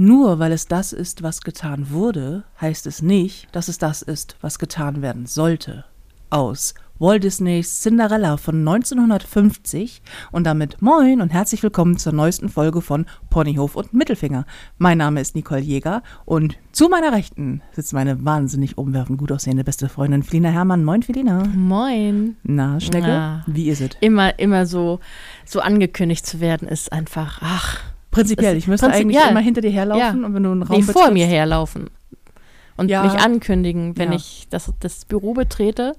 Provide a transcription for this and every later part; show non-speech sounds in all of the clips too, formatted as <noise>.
Nur weil es das ist, was getan wurde, heißt es nicht, dass es das ist, was getan werden sollte. Aus Walt Disneys Cinderella von 1950 und damit moin und herzlich willkommen zur neuesten Folge von Ponyhof und Mittelfinger. Mein Name ist Nicole Jäger und zu meiner Rechten sitzt meine wahnsinnig umwerfend gut aussehende beste Freundin Felina Hermann. Moin Felina. Moin. Na, Schnecke, Na. wie ist es? Immer, immer so, so angekündigt zu werden, ist einfach, ach. Prinzipiell, ich müsste Prinzip- eigentlich immer hinter dir herlaufen Ja. und wenn du einen Raum Nee, vor mir herlaufen. Und Ja. mich ankündigen, wenn Ja. ich das, das Büro betrete.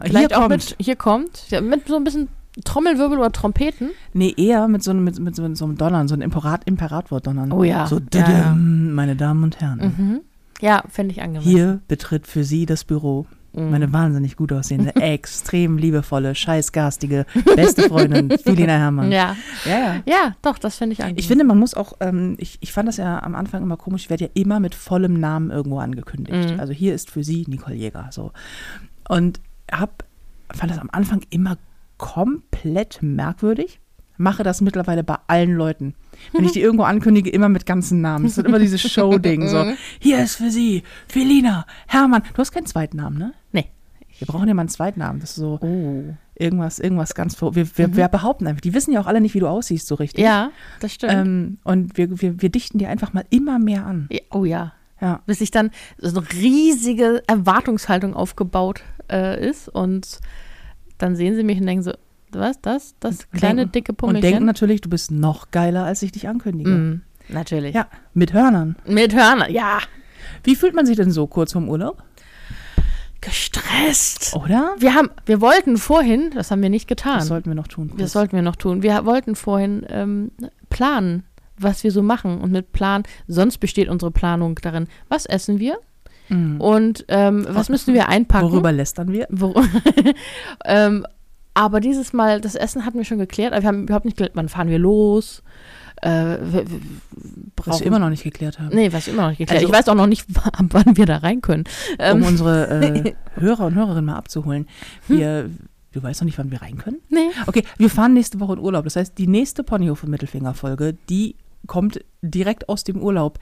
Hier Vielleicht auch kommt. mit, hier kommt, mit so ein bisschen Trommelwirbel oder Trompeten. Nee, eher mit so einem, mit, mit so, einem Donnern, so einem Imperat, Imperator-Donnern. Oh ja. So, Ja, meine Damen und Herren. Mhm. Ja, fände ich angemessen. Hier betritt für Sie das Büro Mhm. meine wahnsinnig gut aussehende, <laughs> extrem liebevolle, scheißgarstige, beste Freundin, <laughs> Felina Herrmann. Ja. ja. ja. ja, doch, das finde ich angemessen. Ich finde, man muss auch, ähm, ich, ich fand das ja am Anfang immer komisch, ich werde ja immer mit vollem Namen irgendwo angekündigt. Mhm. Also hier ist für Sie Nicole Jäger. So. Und hab, fand das am Anfang immer komplett merkwürdig. Mache das mittlerweile bei allen Leuten. Wenn ich die irgendwo ankündige, immer mit ganzen Namen. Es wird immer dieses <laughs> Show-Ding. So, hier ist für Sie Felina, Hermann. Du hast keinen zweiten Namen, ne? Wir brauchen ja mal einen zweiten Namen. Das ist so Oh. irgendwas, irgendwas ganz vor. Wir, wir, wir behaupten einfach. Die wissen ja auch alle nicht, wie du aussiehst, so richtig. Ja, das stimmt. Ähm, und wir, wir, wir dichten dir einfach mal immer mehr an. Oh ja. Ja. bis sich dann so eine riesige Erwartungshaltung aufgebaut äh, ist und dann sehen sie mich und denken so, was, das, das kleine denken- dicke Und Pummelchen? denken natürlich, du bist noch geiler, als ich dich ankündige. Mm, natürlich. Ja, mit Hörnern. Mit Hörner, ja. Wie fühlt man sich denn so kurz vorm Urlaub? Gestresst. Oder? Wir haben, wir wollten vorhin, das haben wir nicht getan. Das sollten wir noch tun. das sollten wir noch tun. Wir wollten vorhin ähm, planen, was wir so machen. Und mit Plan, sonst besteht unsere Planung darin, was essen wir Mhm. und ähm, was müssen wir einpacken. Worüber lästern wir? Wor <laughs> ähm, aber dieses Mal, das Essen hatten wir schon geklärt, aber wir haben überhaupt nicht geklärt, wann fahren wir los. Äh, Was wir immer noch nicht geklärt haben. Nee, was wir immer noch nicht geklärt. Also- ich weiß auch noch nicht, <laughs> wann wir da rein können. Um Ähm, unsere äh, <laughs> Hörer und Hörerinnen mal abzuholen. Wir, du weißt noch nicht, wann wir rein können? nee. Okay, wir fahren nächste Woche in Urlaub. Das heißt, die nächste Ponyhof Mittelfinger Folge, die kommt direkt aus dem Urlaub.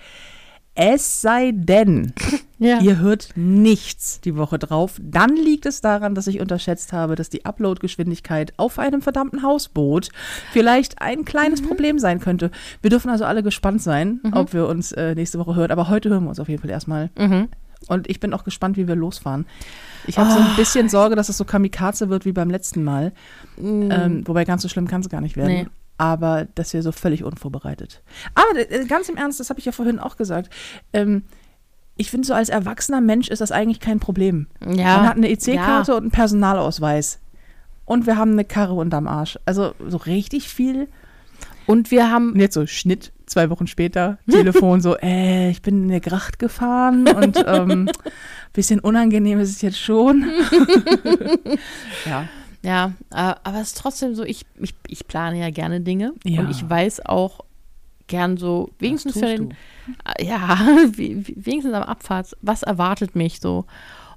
Es sei denn, Ja. ihr hört nichts die Woche drauf, dann liegt es daran, dass ich unterschätzt habe, dass die Uploadgeschwindigkeit auf einem verdammten Hausboot vielleicht ein kleines Mhm. Problem sein könnte. Wir dürfen also alle gespannt sein, ob wir uns äh, nächste Woche hören. Aber heute hören wir uns auf jeden Fall erstmal. Mhm. Und ich bin auch gespannt, wie wir losfahren. Ich habe so ein bisschen Sorge, dass es so Kamikaze wird wie beim letzten Mal. Ähm, wobei ganz so schlimm kann es gar nicht werden. Nee. Aber dass wir so völlig unvorbereitet. Aber äh, ganz im Ernst, das habe ich ja vorhin auch gesagt. Ähm, ich finde, so als erwachsener Mensch ist das eigentlich kein Problem. Ja. Man hat eine EC-Karte Ja. und einen Personalausweis. Und wir haben eine Karre unterm Arsch. Also so richtig viel. Und wir haben, Und jetzt so Schnitt, zwei Wochen später, <laughs> Telefon so, äh, ich bin in eine Gracht gefahren und ähm, bisschen unangenehm ist es jetzt schon. <laughs> ja. ja, äh, aber es ist trotzdem so, ich, ich, ich plane ja gerne Dinge. Ja. Und ich weiß auch gern so, wenigstens für den, du. Äh, ja, <laughs> wenigstens am Abfahrt, was erwartet mich so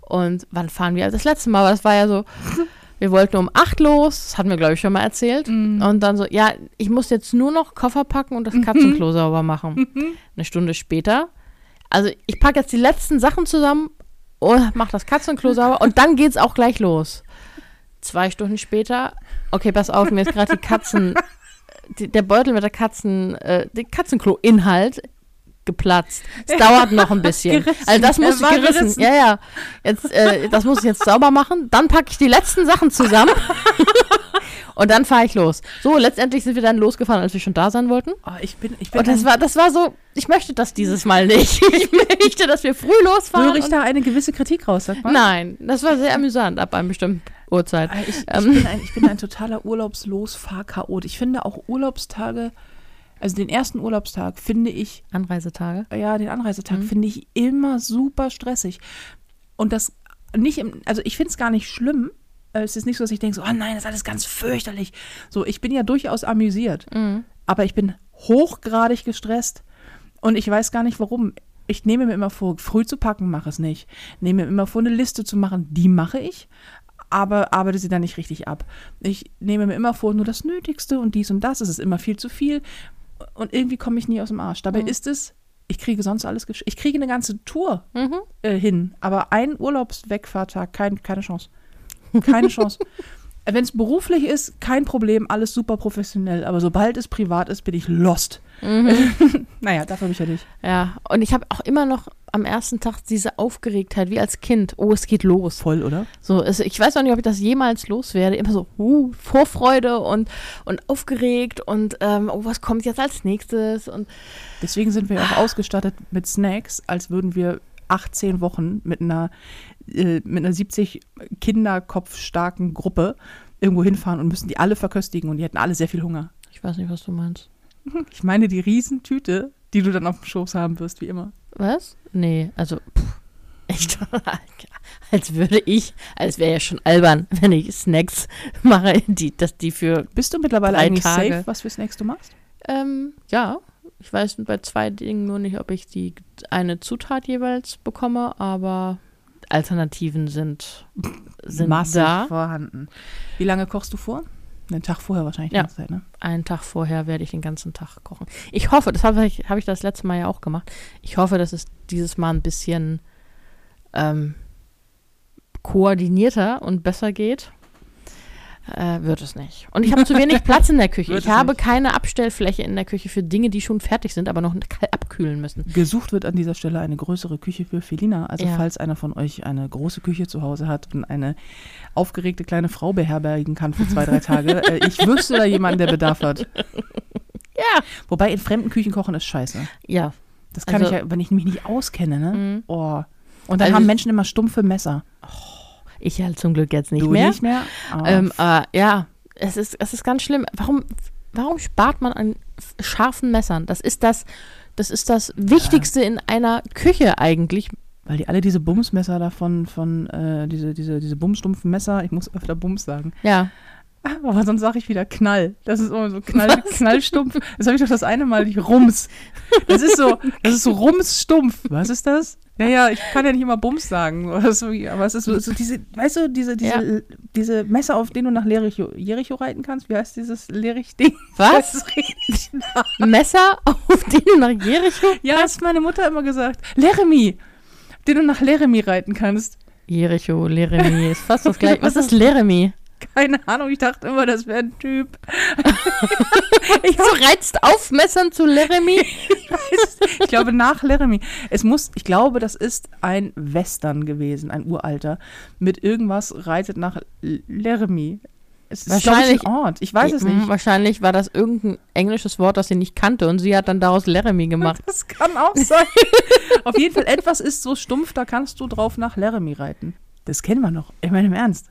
und wann fahren wir? Also das letzte Mal, das war ja so, <laughs> wir wollten um acht los, das hatten wir glaube ich schon mal erzählt Mhm. und dann so, ja, ich muss jetzt nur noch Koffer packen und das Katzenklo sauber machen. Eine Stunde später, also ich packe jetzt die letzten Sachen zusammen und mach das Katzenklo sauber und dann geht's auch gleich los. Zwei Stunden später, okay, pass auf, mir ist gerade die Katzen, <laughs> der Beutel mit der Katzen, äh, der Katzenklo-Inhalt geplatzt. Es dauert noch ein bisschen. <laughs> Gerissen. Also das muss ich gerissen. gerissen. Ja, ja. Jetzt, äh, das muss ich jetzt sauber machen. Dann packe ich die letzten Sachen zusammen. <laughs> und dann fahre ich los. So, letztendlich sind wir dann losgefahren, als wir schon da sein wollten. Oh, ich bin, ich bin Und das war, das war so, ich möchte das dieses Mal nicht. <laughs> Ich möchte, dass wir früh losfahren. höre ich da eine gewisse Kritik raus, sag mal? Nein, das war sehr amüsant ab einer bestimmten Uhrzeit. Äh, Ich, ich, Ähm. bin ein, ich bin ein totaler Urlaubslos-Fahrchaot. Ich finde auch Urlaubstage, also den ersten Urlaubstag finde ich Anreisetage. ja, den Anreisetag finde ich immer super stressig. Und das nicht im, also ich finde es gar nicht schlimm. Äh, Es ist nicht so, dass ich denke, so, oh nein, das ist alles ganz fürchterlich. So, ich bin ja durchaus amüsiert. Aber ich bin hochgradig gestresst. Und ich weiß gar nicht warum. Ich nehme mir immer vor, früh zu packen, mache es nicht. Nehme mir immer vor, eine Liste zu machen, die mache ich. Aber arbeite sie dann nicht richtig ab. Ich nehme mir immer vor, nur das Nötigste und dies und das. Es ist immer viel zu viel. Und irgendwie komme ich nie aus dem Arsch. Dabei ist es Ich kriege sonst alles Ich kriege eine ganze Tour Mhm. äh, hin, aber ein Urlaubswegfahrtag, kein, keine Chance. Keine Chance. Wenn es beruflich ist, kein Problem, alles super professionell. Aber sobald es privat ist, bin ich lost. <laughs> naja, dafür bin ich ja nicht. Ja, und ich habe auch immer noch am ersten Tag diese Aufgeregtheit, wie als Kind. Oh, es geht los. Voll, oder? So, es, ich weiß auch nicht, ob ich das jemals loswerde. Immer so, uh, Vorfreude und, und aufgeregt und ähm, oh, was kommt jetzt als nächstes? Und Deswegen sind wir auch ausgestattet mit Snacks, als würden wir 18 Wochen mit einer, äh, mit einer 70 Kinderkopf starken Gruppe irgendwo hinfahren und müssen die alle verköstigen und die hätten alle sehr viel Hunger. ich weiß nicht, was du meinst. <laughs> Ich meine die Riesentüte, die du dann auf dem Schoß haben wirst, wie immer. Was? Nee, also, pff, <laughs> echt, <laughs> als würde ich, als wäre ja schon albern, wenn ich Snacks mache, die, dass die für, Bist du mittlerweile eigentlich Tage. safe, was für Snacks du machst? ähm, ja, ich weiß bei zwei Dingen nur nicht, ob ich die eine Zutat jeweils bekomme, aber Alternativen sind, sind Massig da. vorhanden. Wie lange kochst du vor? Einen Tag vorher wahrscheinlich. Ja. Zeit, ne? Einen Tag vorher werde ich den ganzen Tag kochen. Ich hoffe, das habe ich, habe ich das letzte Mal ja auch gemacht. Ich hoffe, dass es dieses Mal ein bisschen ähm, koordinierter und besser geht. Äh, wird es nicht. Und ich habe zu wenig <laughs> Platz in der Küche. Wird Ich habe nicht. keine Abstellfläche in der Küche für Dinge, die schon fertig sind, aber noch <laughs> abkühlen müssen. Gesucht wird an dieser Stelle eine größere Küche für Felina. Also Ja. falls einer von euch eine große Küche zu Hause hat und eine aufgeregte kleine Frau beherbergen kann für zwei, drei Tage, <laughs> äh, ich wüsste da jemanden, der Bedarf hat. Ja. Wobei in fremden Küchen kochen ist scheiße. Ja. Das kann Also- ich ja, wenn ich mich nicht auskenne, ne? Mhm. Oh. Und dann Also haben Menschen immer stumpfe Messer. Ich halt zum Glück jetzt nicht du mehr. nicht mehr? Ah. Ähm, äh, ja, es ist, es ist ganz schlimm. Warum, warum spart man an scharfen Messern? Das ist das, das ist das Wichtigste in einer Küche eigentlich. Weil die alle diese Bumsmesser davon, von, äh, diese, diese, diese bumsstumpfen Messer, ich muss öfter Bums sagen. Ja. Aber sonst sage ich wieder Knall. Das ist immer so Knall, Knallstumpf. Das habe ich doch das eine Mal nicht Rums. Das ist so, das ist so Rumsstumpf. Was ist das? Ja, ja, ich kann ja nicht immer Bums sagen. <laughs> so, Aber es ist so, so diese, weißt du, diese, diese, diese Messer, auf denen du nach Lericho, Jericho reiten kannst. Wie heißt dieses Lerich-Ding? Was? Das. Messer, auf denen du nach Jericho? Ja, hast meine Mutter immer gesagt. Leremi, den du nach Leremi reiten kannst. Jericho, Leremi, ist fast das <laughs> gleiche. Was ist Leremi? Keine Ahnung, ich dachte immer, das wäre ein Typ. <laughs> Ich du reizt auf Messern zu Leremi? <laughs> Ich glaube, nach Laramie. Es muss, ich glaube, das ist ein Western gewesen, ein uralter. Mit irgendwas reitet nach Laramie. Es ist, glaube ich, Wahrscheinlich- ein Ort. Ich weiß es Mm, nicht. Wahrscheinlich war das irgendein englisches Wort, das sie nicht kannte und sie hat dann daraus Leremi <laughs> gemacht. Das kann auch sein. Auf jeden Fall, etwas ist so stumpf, da kannst du drauf nach Laramie reiten. Das kennen wir noch. Ich meine im Ernst.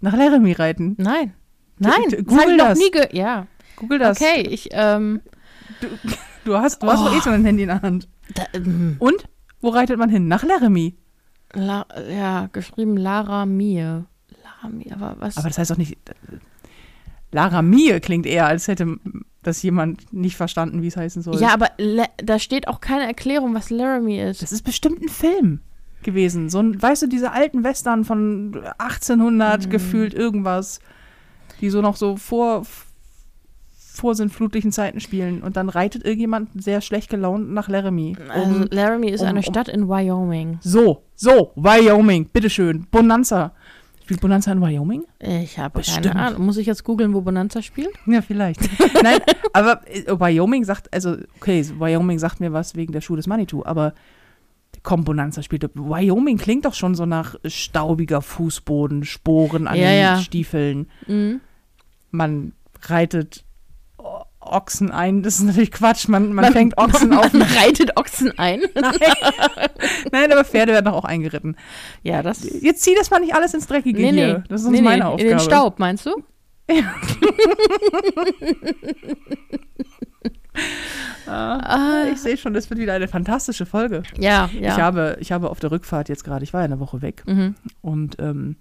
Nach Laramie reiten. Nein. Nein, das google ich noch das. nie ge Ja, Google das. okay, ich, ähm, Du hast, du hast Oh. doch eh so ein Handy in der Hand. da, ähm, Und? Wo reitet man hin? Nach Laramie. La, ja, geschrieben Lara Mie. Lara Mie, aber was? Aber das heißt doch nicht. Laramie klingt eher, als hätte das jemand nicht verstanden, wie es heißen soll. ja, aber da steht auch keine Erklärung, was Laramie ist. Das ist bestimmt ein Film gewesen. So ein, weißt du, diese alten Western von 1800 Mhm. gefühlt irgendwas, die so noch so vor vorsintflutlichen Zeiten spielen. Und dann reitet irgendjemand sehr schlecht gelaunt nach Laramie. also, Um, Laramie ist um- eine um- Stadt in Wyoming. so, so, Wyoming, bitteschön. Bonanza. Spielt Bonanza in Wyoming? Ich habe Bestimmt. keine Ahnung. Muss ich jetzt googeln, wo Bonanza spielt? Ja, vielleicht. <laughs> Nein, aber äh, Wyoming sagt, also, okay, Wyoming sagt mir was wegen der Schuhe des Manitou, aber komm, Bonanza spielt. Wyoming klingt doch schon so nach staubiger Fußboden, Sporen an Ja, den ja. Stiefeln. Mhm. Man reitet Ochsen ein. Das ist natürlich Quatsch. Man, man, fängt Ochsen <laughs> auf. Man reitet Ochsen ein. <laughs> Nein, aber Pferde werden doch auch eingeritten. ja, das. Jetzt zieh das mal nicht alles ins Dreckige Nee, nee. hier. Das ist nee, meine nee, Aufgabe. In den Staub, meinst du? <laughs> Ah, ich sehe schon, das wird wieder eine fantastische Folge. Ja, ja. Ich, habe, ich habe auf der Rückfahrt jetzt gerade, ich war ja eine Woche weg mhm. und ähm,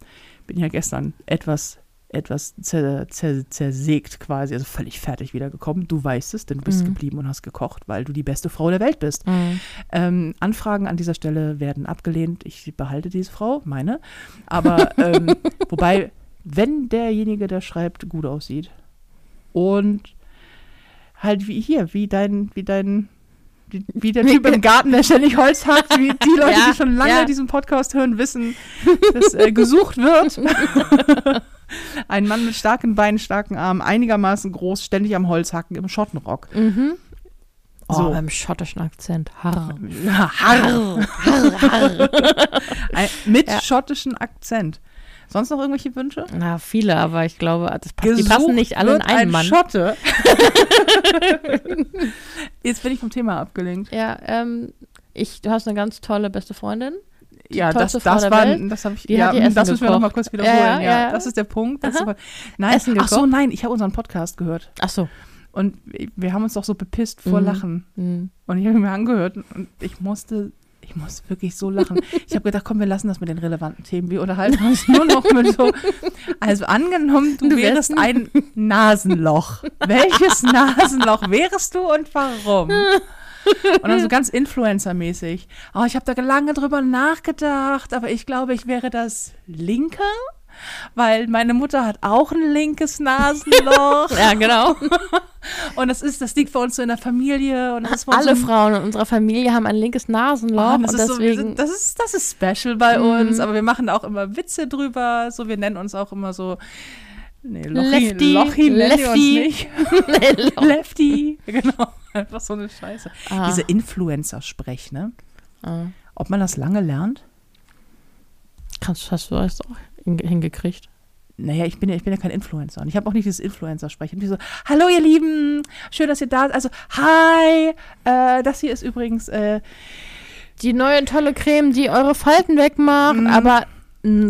bin ja gestern etwas, etwas zer, zer, zersägt quasi, also völlig fertig wiedergekommen. Du weißt es, denn du bist Mhm. geblieben und hast gekocht, weil du die beste Frau der Welt bist. Mhm. Ähm, Anfragen an dieser Stelle werden abgelehnt. Ich behalte diese Frau, meine. Aber ähm, <laughs> wobei, wenn derjenige, der schreibt, gut aussieht und halt wie hier, wie dein, wie dein, wie, wie der Typ im Garten, der ständig Holz hackt, wie die <laughs> Leute, Ja, die schon lange ja. diesen Podcast hören, wissen, dass äh, gesucht wird. <laughs> Ein Mann mit starken Beinen, starken Armen, einigermaßen groß, ständig am Holz hacken, im Schottenrock. Mhm. Oh, So. beim schottischen Akzent. Harr. Harr. Ein, mit Ja. schottischem Akzent. Sonst noch irgendwelche Wünsche? Na, viele, aber ich glaube, das passt, die passen nicht alle in einen ein Mann. Schotte. <laughs> Jetzt bin ich vom Thema abgelenkt. Ja, ähm, ich, du hast eine ganz tolle beste Freundin. Ja, das, das war, Welt. das habe ich, Die ja, das müssen wir noch mal gekocht. kurz wiederholen. Ja, Ja, ja, ja. das ist der Punkt. Ist, nein, Essen ach so, gekocht. nein, ich habe unseren Podcast gehört Ach so. und wir haben uns doch so bepisst vor Mhm. Lachen Hm. und ich habe mir angehört und ich musste, ich musste wirklich so lachen. Ich habe gedacht, komm, wir lassen das mit den relevanten Themen. Wir unterhalten uns nur noch mit so. Also angenommen, du, Du wärst wärst ein Nasenloch. Welches Nasenloch wärst du und warum? Und dann so ganz Influencer-mäßig. Oh, ich habe da lange drüber nachgedacht, aber ich glaube, ich wäre das linke, weil meine Mutter hat auch ein linkes Nasenloch. <laughs> Ja, genau. <laughs> Und das ist, das liegt bei uns so in der Familie. Und Alle so, Frauen in unserer Familie haben ein linkes Nasenloch Oh, das, und ist so, deswegen. sind, das, ist, das ist special bei Mhm. uns, aber wir machen auch immer Witze drüber. So, wir nennen uns auch immer so. Nee, Lochi, Lefty, Lochi Lefty. <laughs> Nee, Loch. Lefty. Genau. Einfach so eine Scheiße. Ah. Diese Influencer-Sprech, ne? Ah. Ob man das lange lernt? Kannst, du das auch hin- hingekriegt? Naja, ich bin ja, ich bin ja kein Influencer. Und ich habe auch nicht dieses Influencer-Sprech. Ich bin so, hallo ihr Lieben, schön, dass ihr da seid. Also, hi, äh, das hier ist übrigens, äh, Die neue tolle Creme, die eure Falten wegmacht, Mhm. aber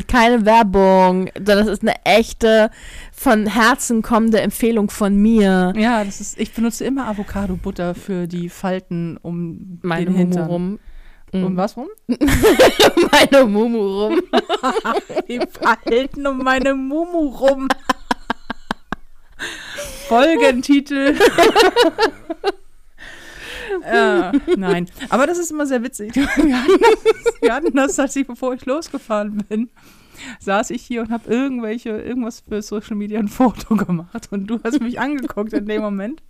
keine Werbung. Das ist eine echte, von Herzen kommende Empfehlung von mir. ja, das ist, ich benutze immer Avocado-Butter für die Falten um Meine den Hintern. rum. Um was rum? <laughs> Meine Mumu rum. <laughs> Die Falten um meine Mumu rum. Folgentitel. ja, <laughs> nein, aber das ist immer sehr witzig. Wir hatten das, wir hatten das als ich, bevor ich losgefahren bin, saß ich hier und habe irgendwelche, irgendwas für Social Media ein Foto gemacht und du hast mich angeguckt in dem Moment.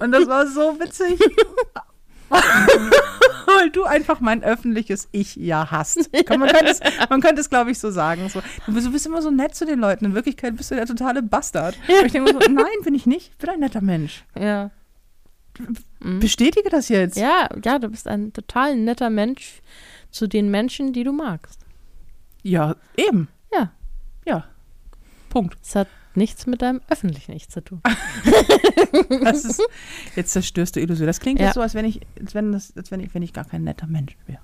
Und das war so witzig. <laughs> Weil du einfach mein öffentliches Ich ja hast. Man könnte es, man könnte es glaube ich, so sagen. So, du, bist, immer so nett zu den Leuten. In Wirklichkeit bist du der totale Bastard. Und ich denke so, nein, bin ich nicht. Ich bin ein netter Mensch. Ja. Mhm. Bestätige das jetzt. Ja, ja, du bist ein total netter Mensch zu den Menschen, die du magst. Ja, eben. Ja. Ja. Punkt. Es hat nichts mit deinem öffentlichen Ich zu tun. <laughs> Das ist, jetzt zerstörst du Illusion. Das klingt Ja. jetzt so, als wenn ich, als wenn, das, als wenn ich, wenn ich gar kein netter Mensch wäre.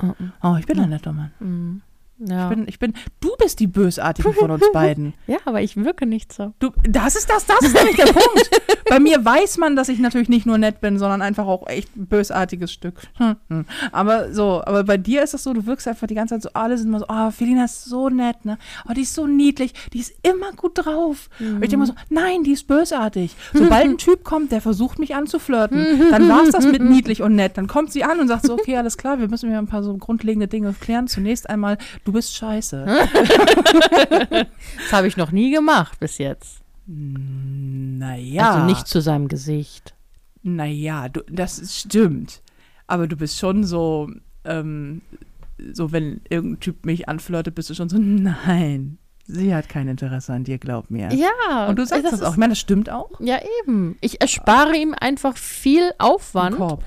Mhm. Oh, ich bin ein netter Mann. Mhm. Ja. Ich bin, ich bin, du bist die Bösartige von uns beiden. <laughs> ja, aber ich wirke nicht so. Du, das ist das, das ist nämlich der Punkt. <laughs> Bei mir weiß man, dass ich natürlich nicht nur nett bin, sondern einfach auch echt ein bösartiges Stück. Hm, hm. Aber so, aber bei dir ist das so, du wirkst einfach die ganze Zeit so, alle sind immer so, oh, Felina ist so nett, ne? Oh, die ist so niedlich, die ist immer gut drauf. Und ich denke immer so, nein, die ist bösartig. Sobald ein <laughs> Typ kommt, der versucht mich anzuflirten, dann war es das mit niedlich und nett. Dann kommt sie an und sagt so, okay, alles klar, wir müssen ja ein paar so grundlegende Dinge klären. Zunächst einmal, du bist scheiße. <laughs> Das habe ich noch nie gemacht bis jetzt. Naja. Also nicht zu seinem Gesicht. Naja, du, das stimmt. Aber du bist schon so, ähm, so wenn irgendein Typ mich anflirtet, bist du schon so, nein, sie hat kein Interesse an dir, glaub mir. Ja. Und du sagst das, ist- auch. Ich meine, das stimmt auch. Ja, eben. Ich erspare ihm einfach viel Aufwand. Korb.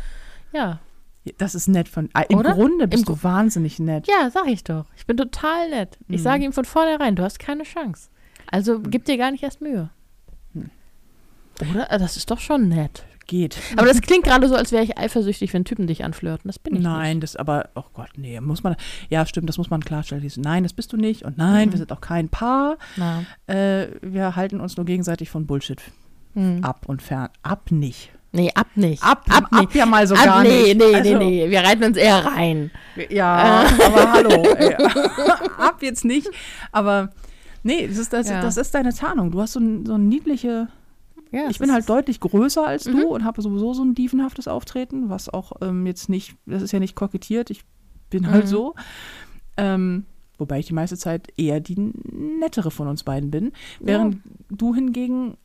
Ja. Das ist nett von. äh, Im Oder? Grunde bist Im du wahnsinnig nett. Ja, sag ich doch. Ich bin total nett. Ich Mhm. sage ihm von vornherein, du hast keine Chance. Also gib dir gar nicht erst Mühe. Oder? Äh, Das ist doch schon nett. Geht. Aber das klingt gerade so, als wäre ich eifersüchtig, wenn Typen dich anflirten. Das bin ich Nein, das aber, oh Gott, nee, muss man, ja, stimmt, das muss man klarstellen. Dieses, Nein, das bist du nicht und nein, Mhm. wir sind auch kein Paar. nicht. Äh, wir halten uns nur gegenseitig von Bullshit Hm. ab und fern. Ab nicht. Nee, ab nicht. Ab, ab ab, nicht. ja mal so ab, gar nee, nicht. nee, Also, nee, nee. Wir reiten uns eher rein. Ja, aber hallo. <laughs> Ey. <laughs> Ab jetzt nicht. Aber nee, das ist, das, Ja. das ist deine Tarnung. Du hast so, ein, so ein niedliche. Ja, Ich bin halt deutlich größer als Mhm. du und habe sowieso so ein dievenhaftes Auftreten, was auch ähm, jetzt nicht, das ist ja nicht kokettiert. Ich bin halt Mhm. so. Ähm, wobei ich die meiste Zeit eher die nettere von uns beiden bin. Während du hingegen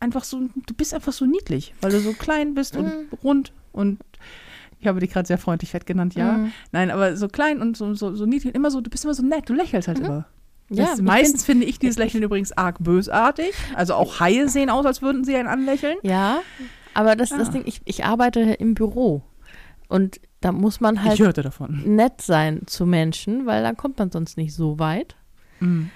einfach so, du bist einfach so niedlich, weil du so klein bist und Mhm. rund und ich habe dich gerade sehr freundlich fett genannt, ja. Mhm. Nein, aber so klein und so, so, so niedlich, immer so, du bist immer so nett, du lächelst halt immer. Ja, das, meistens finde ich dieses Lächeln übrigens arg bösartig. Also auch Haie sehen aus, als würden sie einen anlächeln. Ja, aber das, das Ja. Ding, ich, ich arbeite im Büro und da muss man halt nett sein zu Menschen, weil dann kommt man sonst nicht so weit Mhm.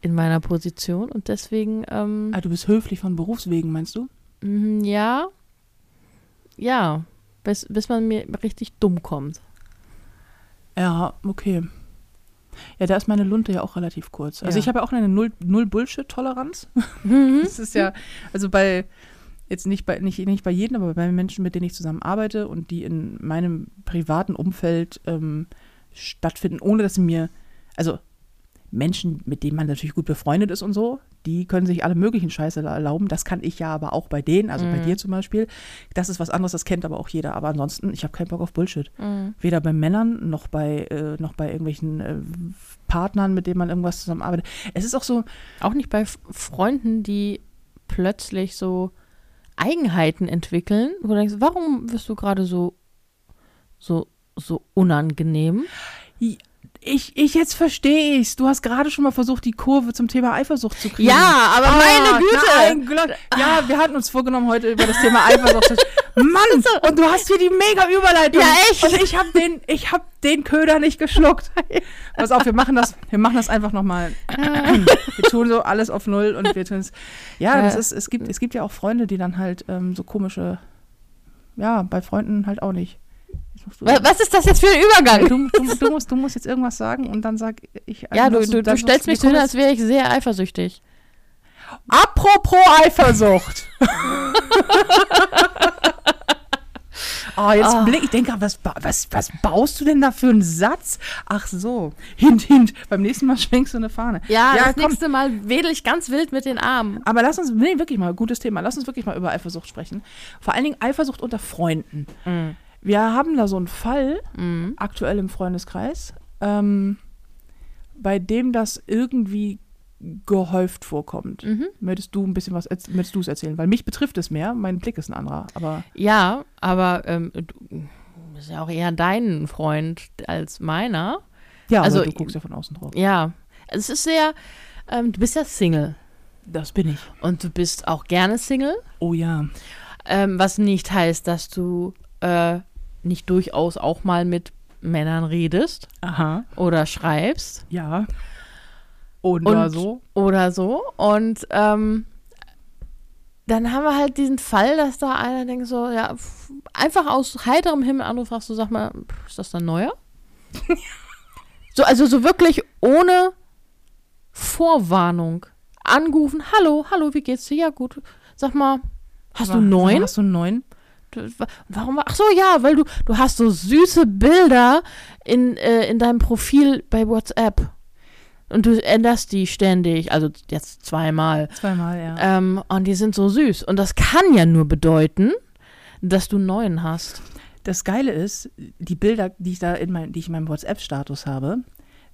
In meiner Position und deswegen, ähm, Ah, du bist höflich von Berufswegen, meinst du? mhm, ja, ja, bis, bis man mir richtig dumm kommt. Ja, okay. Ja, da ist meine Lunte ja auch relativ kurz. Also Ja. ich habe ja auch eine Null- Null-Bullshit-Toleranz. Mhm. <laughs> Das ist ja, also bei, jetzt nicht bei, nicht, nicht bei jedem, aber bei Menschen, mit denen ich zusammen arbeite und die in meinem privaten Umfeld ähm, stattfinden, ohne dass sie mir, also Menschen, mit denen man natürlich gut befreundet ist und so, die können sich alle möglichen Scheiße erlauben. Das kann ich ja aber auch bei denen, also bei Mhm. dir zum Beispiel. Das ist was anderes, das kennt aber auch jeder. Aber ansonsten, ich habe keinen Bock auf Bullshit. Mhm. Weder bei Männern noch bei, äh, noch bei irgendwelchen äh, Partnern, mit denen man irgendwas zusammenarbeitet. Es ist auch so, Auch nicht bei Freunden, die plötzlich so Eigenheiten entwickeln, wo du denkst, warum wirst du gerade so, so, so unangenehm? Ich, ich jetzt verstehe ich's. Du hast gerade schon mal versucht, die Kurve zum Thema Eifersucht zu kriegen. Ja, aber meine Güte! Nein, Gott. Ja, wir hatten uns vorgenommen, heute über das Thema Eifersucht zu <laughs> Mann, und du hast hier die mega Überleitung. Ja, echt? Und ich habe den, ich hab den Köder nicht geschluckt. <laughs> Pass auf, wir machen das, wir machen das einfach nochmal. wir tun so alles auf Null und wir tun es. Ja, das ist, es gibt, es gibt ja auch Freunde, die dann halt ähm, so komische, ja, bei Freunden halt auch nicht. Was ist das jetzt für ein Übergang? Du, du, du, musst, du musst jetzt irgendwas sagen und dann sag ich. Ja, du, also, du, du stellst mich so hin, als wäre ich sehr eifersüchtig. Apropos Eifersucht. oh, <laughs> jetzt Ah. blick ich denke, was, ba- was, was baust du denn da für einen Satz? Ach so, hint, hint. Beim nächsten Mal schwenkst du eine Fahne. Ja, das komm. nächste Mal wedel ich ganz wild mit den Armen. Aber lass uns, nee, wirklich mal, gutes Thema. Lass uns wirklich mal über Eifersucht sprechen. Vor allen Dingen Eifersucht unter Freunden. Mhm. Wir haben da so einen Fall, Mhm. aktuell im Freundeskreis, ähm, bei dem das irgendwie gehäuft vorkommt. Mhm. Möchtest du ein bisschen was, möchtest du es erzählen? Weil mich betrifft es mehr, mein Blick ist ein anderer. Aber Ja, aber ähm, du bist ja auch eher dein Freund als meiner. ja, Also, aber du guckst ja von außen drauf. Ja, es ist sehr, ähm, du bist ja Single Das bin ich. und du bist auch gerne Single, Oh ja. ähm, was nicht heißt, dass du äh, nicht durchaus auch mal mit Männern redest Aha. oder schreibst Ja. Und, Und- war so. oder so. Und ähm, dann haben wir halt diesen Fall, dass da einer denkt so, ja, einfach aus heiterem Himmel an, du fragst so, sag mal, ist das dann neuer? <laughs> so, also so wirklich ohne Vorwarnung angerufen, hallo, hallo, wie geht's dir? Ja, gut. Sag mal, hast du Aber- neun? Hast du neun? Warum? Ach so, ja, weil du, du hast so süße Bilder in, äh, in deinem Profil bei WhatsApp. Und du änderst die ständig, also jetzt zweimal. Zweimal, ja. Ähm, und die sind so süß. Und das kann ja nur bedeuten, dass du einen neuen hast. Das Geile ist, die Bilder, die ich da in, mein, die ich in meinem WhatsApp-Status habe,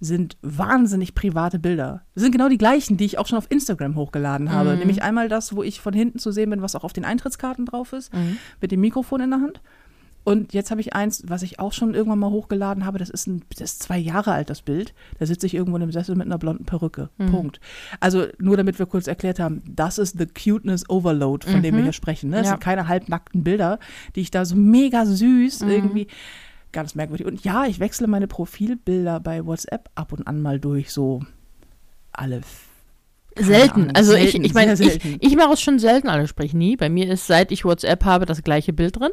sind wahnsinnig private Bilder. Das sind genau die gleichen, die ich auch schon auf Instagram hochgeladen habe. Mhm. Nämlich einmal das, wo ich von hinten zu sehen bin, was auch auf den Eintrittskarten drauf ist, Mhm. mit dem Mikrofon in der Hand. Und jetzt habe ich eins, was ich auch schon irgendwann mal hochgeladen habe. Das ist, ein, das ist zwei Jahre alt, das Bild. Da sitze ich irgendwo in einem Sessel mit einer blonden Perücke. Mhm. Punkt. Also nur damit wir kurz erklärt haben, das ist the cuteness overload, von dem wir Mhm. hier sprechen. Ne? Das Ja. sind keine halbnackten Bilder, die ich da so mega süß Mhm. irgendwie ganz merkwürdig. Und ja, ich wechsle meine Profilbilder bei WhatsApp ab und an mal durch, so alle. Selten. Ahnung, Also selten, ich, ich meine, ich, ich mache es schon selten, also sprich nie. Bei mir ist, seit ich WhatsApp habe, das gleiche Bild drin.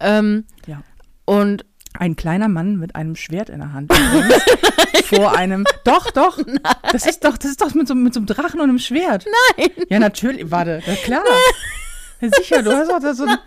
Ähm, Ja. Und Ein kleiner Mann mit einem Schwert in der Hand <laughs> vor einem. Doch, doch. Das ist doch, das ist doch mit so, mit so einem Drachen und einem Schwert. Nein. Ja, natürlich. Warte, ja, klar. Ja, sicher, du hast auch da so ein.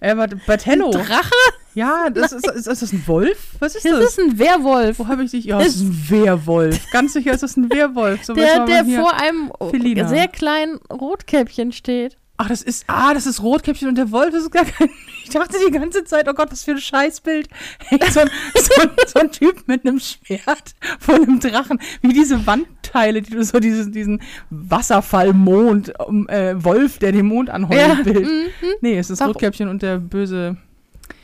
Äh, warte, Batello. Drache? Ja, das ist, ist, ist das ein Wolf? Was ist Das das? ist ein Werwolf. Wo habe ich dich? Ja, das ist ein Wehrwolf. Ganz sicher ist das ein Wehrwolf. So Der, der vor einem Felina. sehr kleinen Rotkäppchen steht. Ach, das ist. Ah, das ist Rotkäppchen und der Wolf das ist gar kein. <laughs> Ich dachte die ganze Zeit, oh Gott, was für ein Scheißbild. Hängt so ein, <laughs> so, ein, so ein Typ mit einem Schwert vor einem Drachen. Wie diese Wand, Teile, die du so diesen, diesen Wasserfallmond, um, äh, Wolf, der den Mond anheult, Ja, Bild. mhm. Nee, es ist Warum? Rotkäppchen und der böse,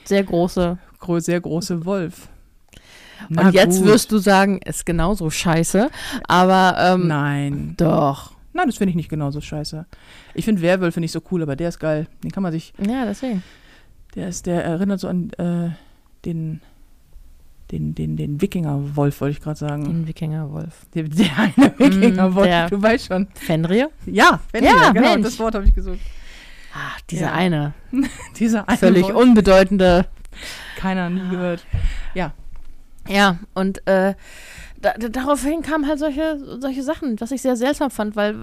Sehr große. gro sehr große Wolf. Und jetzt wirst du sagen, ist genauso scheiße. Aber ähm, Nein. doch. Nein, das finde ich nicht genauso scheiße. Ich finde Werwölfe nicht so cool, aber der ist geil. Den kann man sich, Ja, deswegen. der ist, der erinnert so an äh, den, den, den, den Wikinger-Wolf, wollte ich gerade sagen. Den Wikingerwolf. Der, der eine Wikinger-Wolf, der- du weißt schon. Fenrir? Ja, wenn Ja, genau, Mensch. das Wort habe ich gesucht. Ach, dieser Ja. eine. <laughs> Dieser eine Völlig Wolf, unbedeutende. keiner nie gehört. Ja, Ja, und äh, da, da, daraufhin kamen halt solche, solche Sachen, was ich sehr seltsam fand, weil,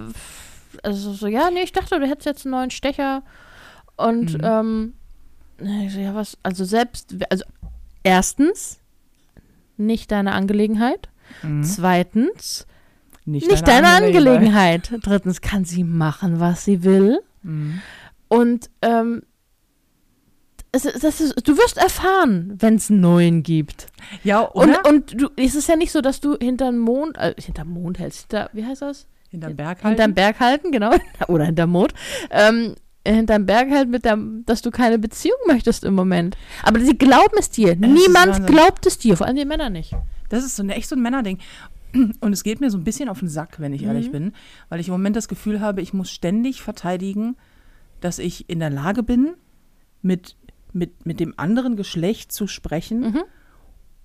also so, ja, nee, ich dachte, du hättest jetzt einen neuen Stecher. Und, Mhm. ähm, ich so, ja, was, also selbst, also erstens, nicht deine Angelegenheit. Mhm. Zweitens, nicht, nicht deine Angelegenheit. Drittens, kann sie machen, was sie will. Mhm. Und ähm, es, das ist, du wirst erfahren, wenn es einen neuen gibt. Ja, Und, oder? und du, es ist ja nicht so, dass du hinterm Mond, äh, hinterm Mond hältst, hinter, wie heißt das? Hinterm Berg halten. Hinterm Berg halten, genau. <laughs> Oder hinterm Mond. Ähm, hinterm Berg halt mit der, dass du keine Beziehung möchtest im Moment. Aber sie glauben es dir. ist Niemand glaubt es dir, vor allem die Männer nicht. Das ist so ein, echt so ein Männerding. <clears throat> Und es geht mir so ein bisschen auf den Sack, wenn ich ehrlich Mhm. bin, weil ich im Moment das Gefühl habe, ich muss ständig verteidigen, dass ich in der Lage bin, mit, mit, mit dem anderen Geschlecht zu sprechen, Mhm.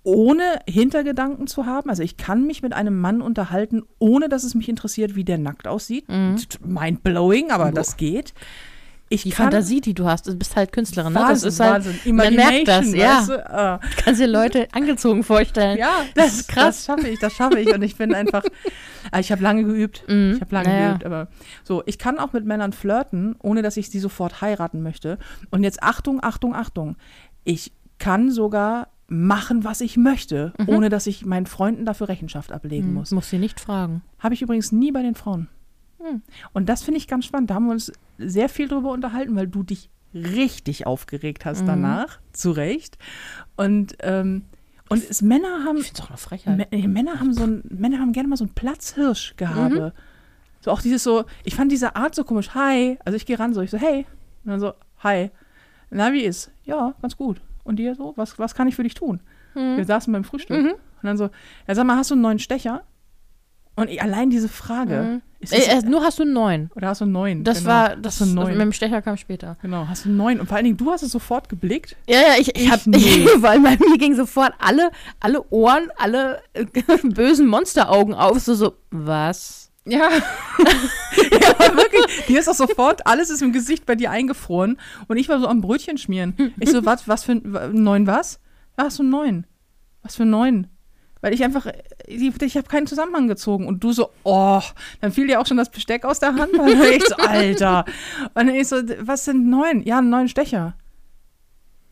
ohne Hintergedanken zu haben. Also ich kann mich mit einem Mann unterhalten, ohne dass es mich interessiert, wie der nackt aussieht. Mhm. Mind blowing, aber Boah. das geht. Ich Die Fantasie, die du hast, du bist halt Künstlerin. Ne? Das Wahnsinn, ist halt, Wahnsinn. man merkt das, ja. weißt du? Du kannst dir Leute angezogen vorstellen. Ja, Das ist krass. Das schaffe ich, das schaffe ich. Und ich bin einfach, Ah, ich habe lange geübt. Mhm. Ich habe lange Naja. geübt, aber so, ich kann auch mit Männern flirten, ohne dass ich sie sofort heiraten möchte. Und jetzt Achtung, Achtung, Achtung. Ich kann sogar machen, was ich möchte, ohne dass ich meinen Freunden dafür Rechenschaft ablegen Mhm. muss. Muss sie nicht fragen. Habe ich übrigens nie bei den Frauen. Hm. Und das finde ich ganz spannend. Da haben wir uns sehr viel drüber unterhalten, weil du dich richtig aufgeregt hast Mhm. danach, zu Recht. Und, ähm, und es, Männer haben Ich auch eine Frechheit. Mä- Männer haben so ein, Männer haben gerne mal so ein Platzhirschgehabe. So auch dieses so, ich fand diese Art so komisch. Hi, also ich gehe ran so, ich so, hey. Und dann so, hi. Na, wie ist? Ja, ganz gut. Und dir so, was, was kann ich für dich tun? Mhm. Wir saßen beim Frühstück. Mhm. Und dann so, ja, sag mal, hast du einen neuen Stecher? Und ich, allein diese Frage, Mhm. ist Äh, äh, nur hast du einen neuen. oder hast du einen neuen? Das genau. war, das hast du einen mit neuen. dem Stecher kam später. Genau, hast du einen neuen. Und vor allen Dingen, du hast es sofort geblickt. Ja, ja, ich, ich Ich hab, nicht. <laughs> weil bei mir ging sofort alle, alle Ohren, alle äh, <laughs> bösen Monsteraugen auf, so, so, was? Ja. <laughs> ja, aber wirklich. Dir ist auch sofort, alles ist im Gesicht bei dir eingefroren. Und ich war so am Brötchen schmieren. Ich so, was, was für einen neuen was? Hast du einen neuen? Was für einen neuen? Weil ich einfach, ich, ich habe keinen Zusammenhang gezogen. Und du so, oh, dann fiel dir auch schon das Besteck aus der Hand. Und ich so, Alter. Und ich so, was sind neun? Ja, neuen Stecher.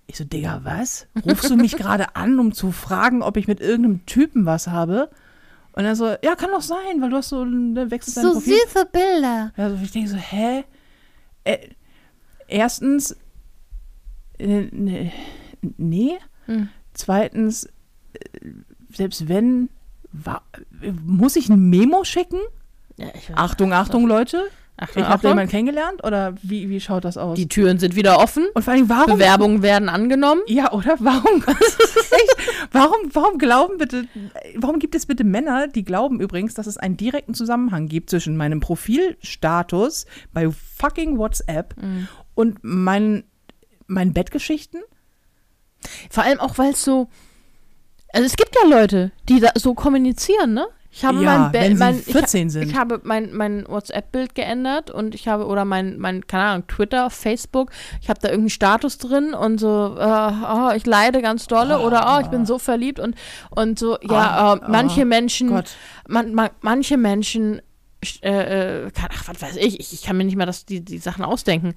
Ich so, Digga, was? Rufst du mich gerade an, um zu fragen, ob ich mit irgendeinem Typen was habe? Und er so, ja, kann doch sein, weil du hast so, ne, wechselst dein Profil. süße Bilder. Also ich denke so, hä? Äh, erstens, äh, ne, nee. Hm. Zweitens, äh, selbst wenn, wa, muss ich ein Memo schicken? Ja, ich weiß. Achtung, Achtung, Leute. Achtung, Ich habe jemanden kennengelernt oder wie, wie schaut das aus? Die Türen sind wieder offen. Und vor allem, warum? Bewerbungen werden angenommen. Ja, oder? Warum? <laughs> Warum, warum glauben bitte, warum gibt es bitte Männer, die glauben übrigens, dass es einen direkten Zusammenhang gibt zwischen meinem Profilstatus bei fucking WhatsApp Mhm. und meinen, meinen Bettgeschichten? Vor allem auch, weil es so. Also es gibt ja Leute, die da so kommunizieren, ne? Ich habe Ja, mein, wenn mein ich, 14 sind. Ich habe mein, mein WhatsApp-Bild geändert und ich habe, oder mein, mein, keine Ahnung, Twitter, Facebook, ich habe da irgendeinen Status drin und so, äh, oh, ich leide ganz dolle oder oh, ich bin so verliebt und, und so, ja, Ah, äh, manche ah, Menschen, man, man, manche Menschen, äh, äh, kann, ach, was weiß ich, ich, ich kann mir nicht mal das, die, die Sachen ausdenken.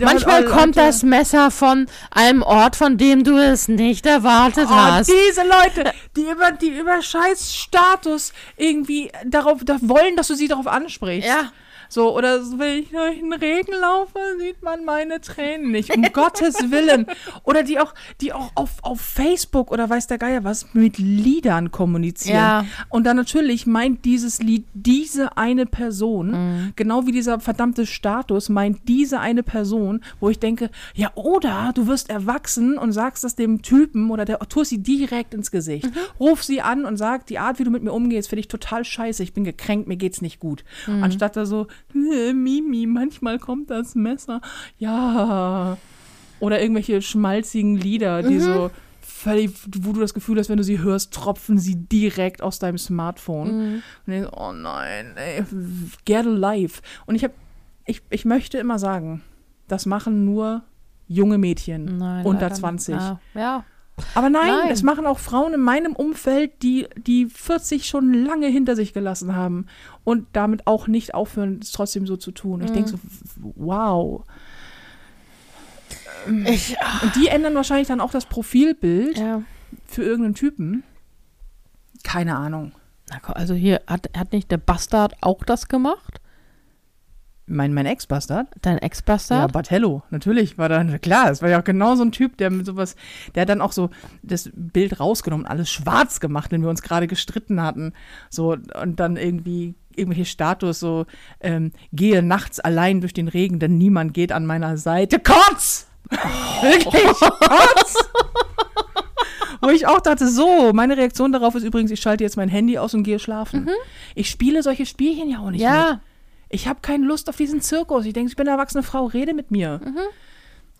Manchmal kommt das Messer von einem Ort, von dem du es nicht erwartet Oh, hast. diese Leute, die über, die über scheiß Status irgendwie darauf da wollen, dass du sie darauf ansprichst. Ja. So, oder so, wenn ich durch den Regen laufe, sieht man meine Tränen nicht. Um <laughs> Gottes Willen. Oder die auch, die auch auf, auf Facebook oder weiß der Geier was mit Liedern kommunizieren. Ja. Und dann natürlich meint dieses Lied diese eine Person, Mhm. genau wie dieser verdammte Status, meint diese eine Person, wo ich denke, ja, oder du wirst erwachsen und sagst das dem Typen oder der tust sie direkt ins Gesicht. Mhm. Ruf sie an und sag, die Art, wie du mit mir umgehst, finde ich total scheiße. Ich bin gekränkt, mir geht's nicht gut. Mhm. Anstatt da so, "Äh, Mimi, manchmal kommt das Messer. Ja. Oder irgendwelche schmalzigen Lieder, Mhm. die so völlig, wo du das Gefühl hast, wenn du sie hörst, tropfen sie direkt aus deinem Smartphone. Mhm. Und denkst, oh nein, ey, get alive. Und ich habe, ich, ich möchte immer sagen, das machen nur junge Mädchen Nein, unter leider 20. nicht. Ja, ja. Aber nein, Nein. es machen auch Frauen in meinem Umfeld, die die 40 schon lange hinter sich gelassen haben und damit auch nicht aufhören, es trotzdem so zu tun. Ich Mhm. denke so, wow. Ich, Und die ändern wahrscheinlich dann auch das Profilbild ja. für irgendeinen Typen. Keine Ahnung. Na, komm, Also hier, hat, hat nicht der Bastard auch das gemacht? Mein, mein Ex-Bastard? Dein Ja, Ex-Bastard? Bartello, natürlich war dann, klar, es war ja auch genau so ein Typ, der mit sowas, der hat dann auch so das Bild rausgenommen, alles schwarz gemacht, wenn wir uns gerade gestritten hatten. So, und dann irgendwie irgendwelche Status, so, ähm, gehe nachts allein durch den Regen, denn niemand geht an meiner Seite. Kotz! Wirklich, Kotz! Wo ich auch dachte, so, meine Reaktion darauf ist übrigens, ich schalte jetzt mein Handy aus und gehe schlafen. Ich spiele solche Spielchen ja auch nicht mit. Ich habe keine Lust auf diesen Zirkus. Ich denke, ich bin eine erwachsene Frau, rede mit mir.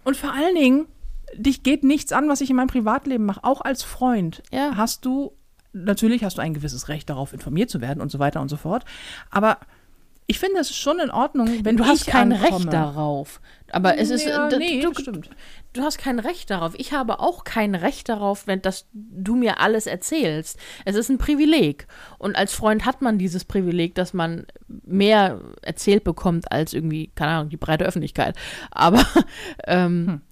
Und vor allen Dingen, dich geht nichts an, was ich in meinem Privatleben mache. Auch als Freund Ja. hast du, natürlich hast du ein gewisses Recht darauf, informiert zu werden und so weiter und so fort. Aber ich finde, es ist schon in Ordnung, wenn du hast ich kein ankomme. Recht darauf. Aber es ist. Ja, d- nee, du, stimmt. Du hast kein Recht darauf. Ich habe auch kein Recht darauf, wenn dass du mir alles erzählst. Es ist ein Privileg. Und als Freund hat man dieses Privileg, dass man mehr erzählt bekommt als irgendwie, keine Ahnung, die breite Öffentlichkeit. Aber <laughs> ähm,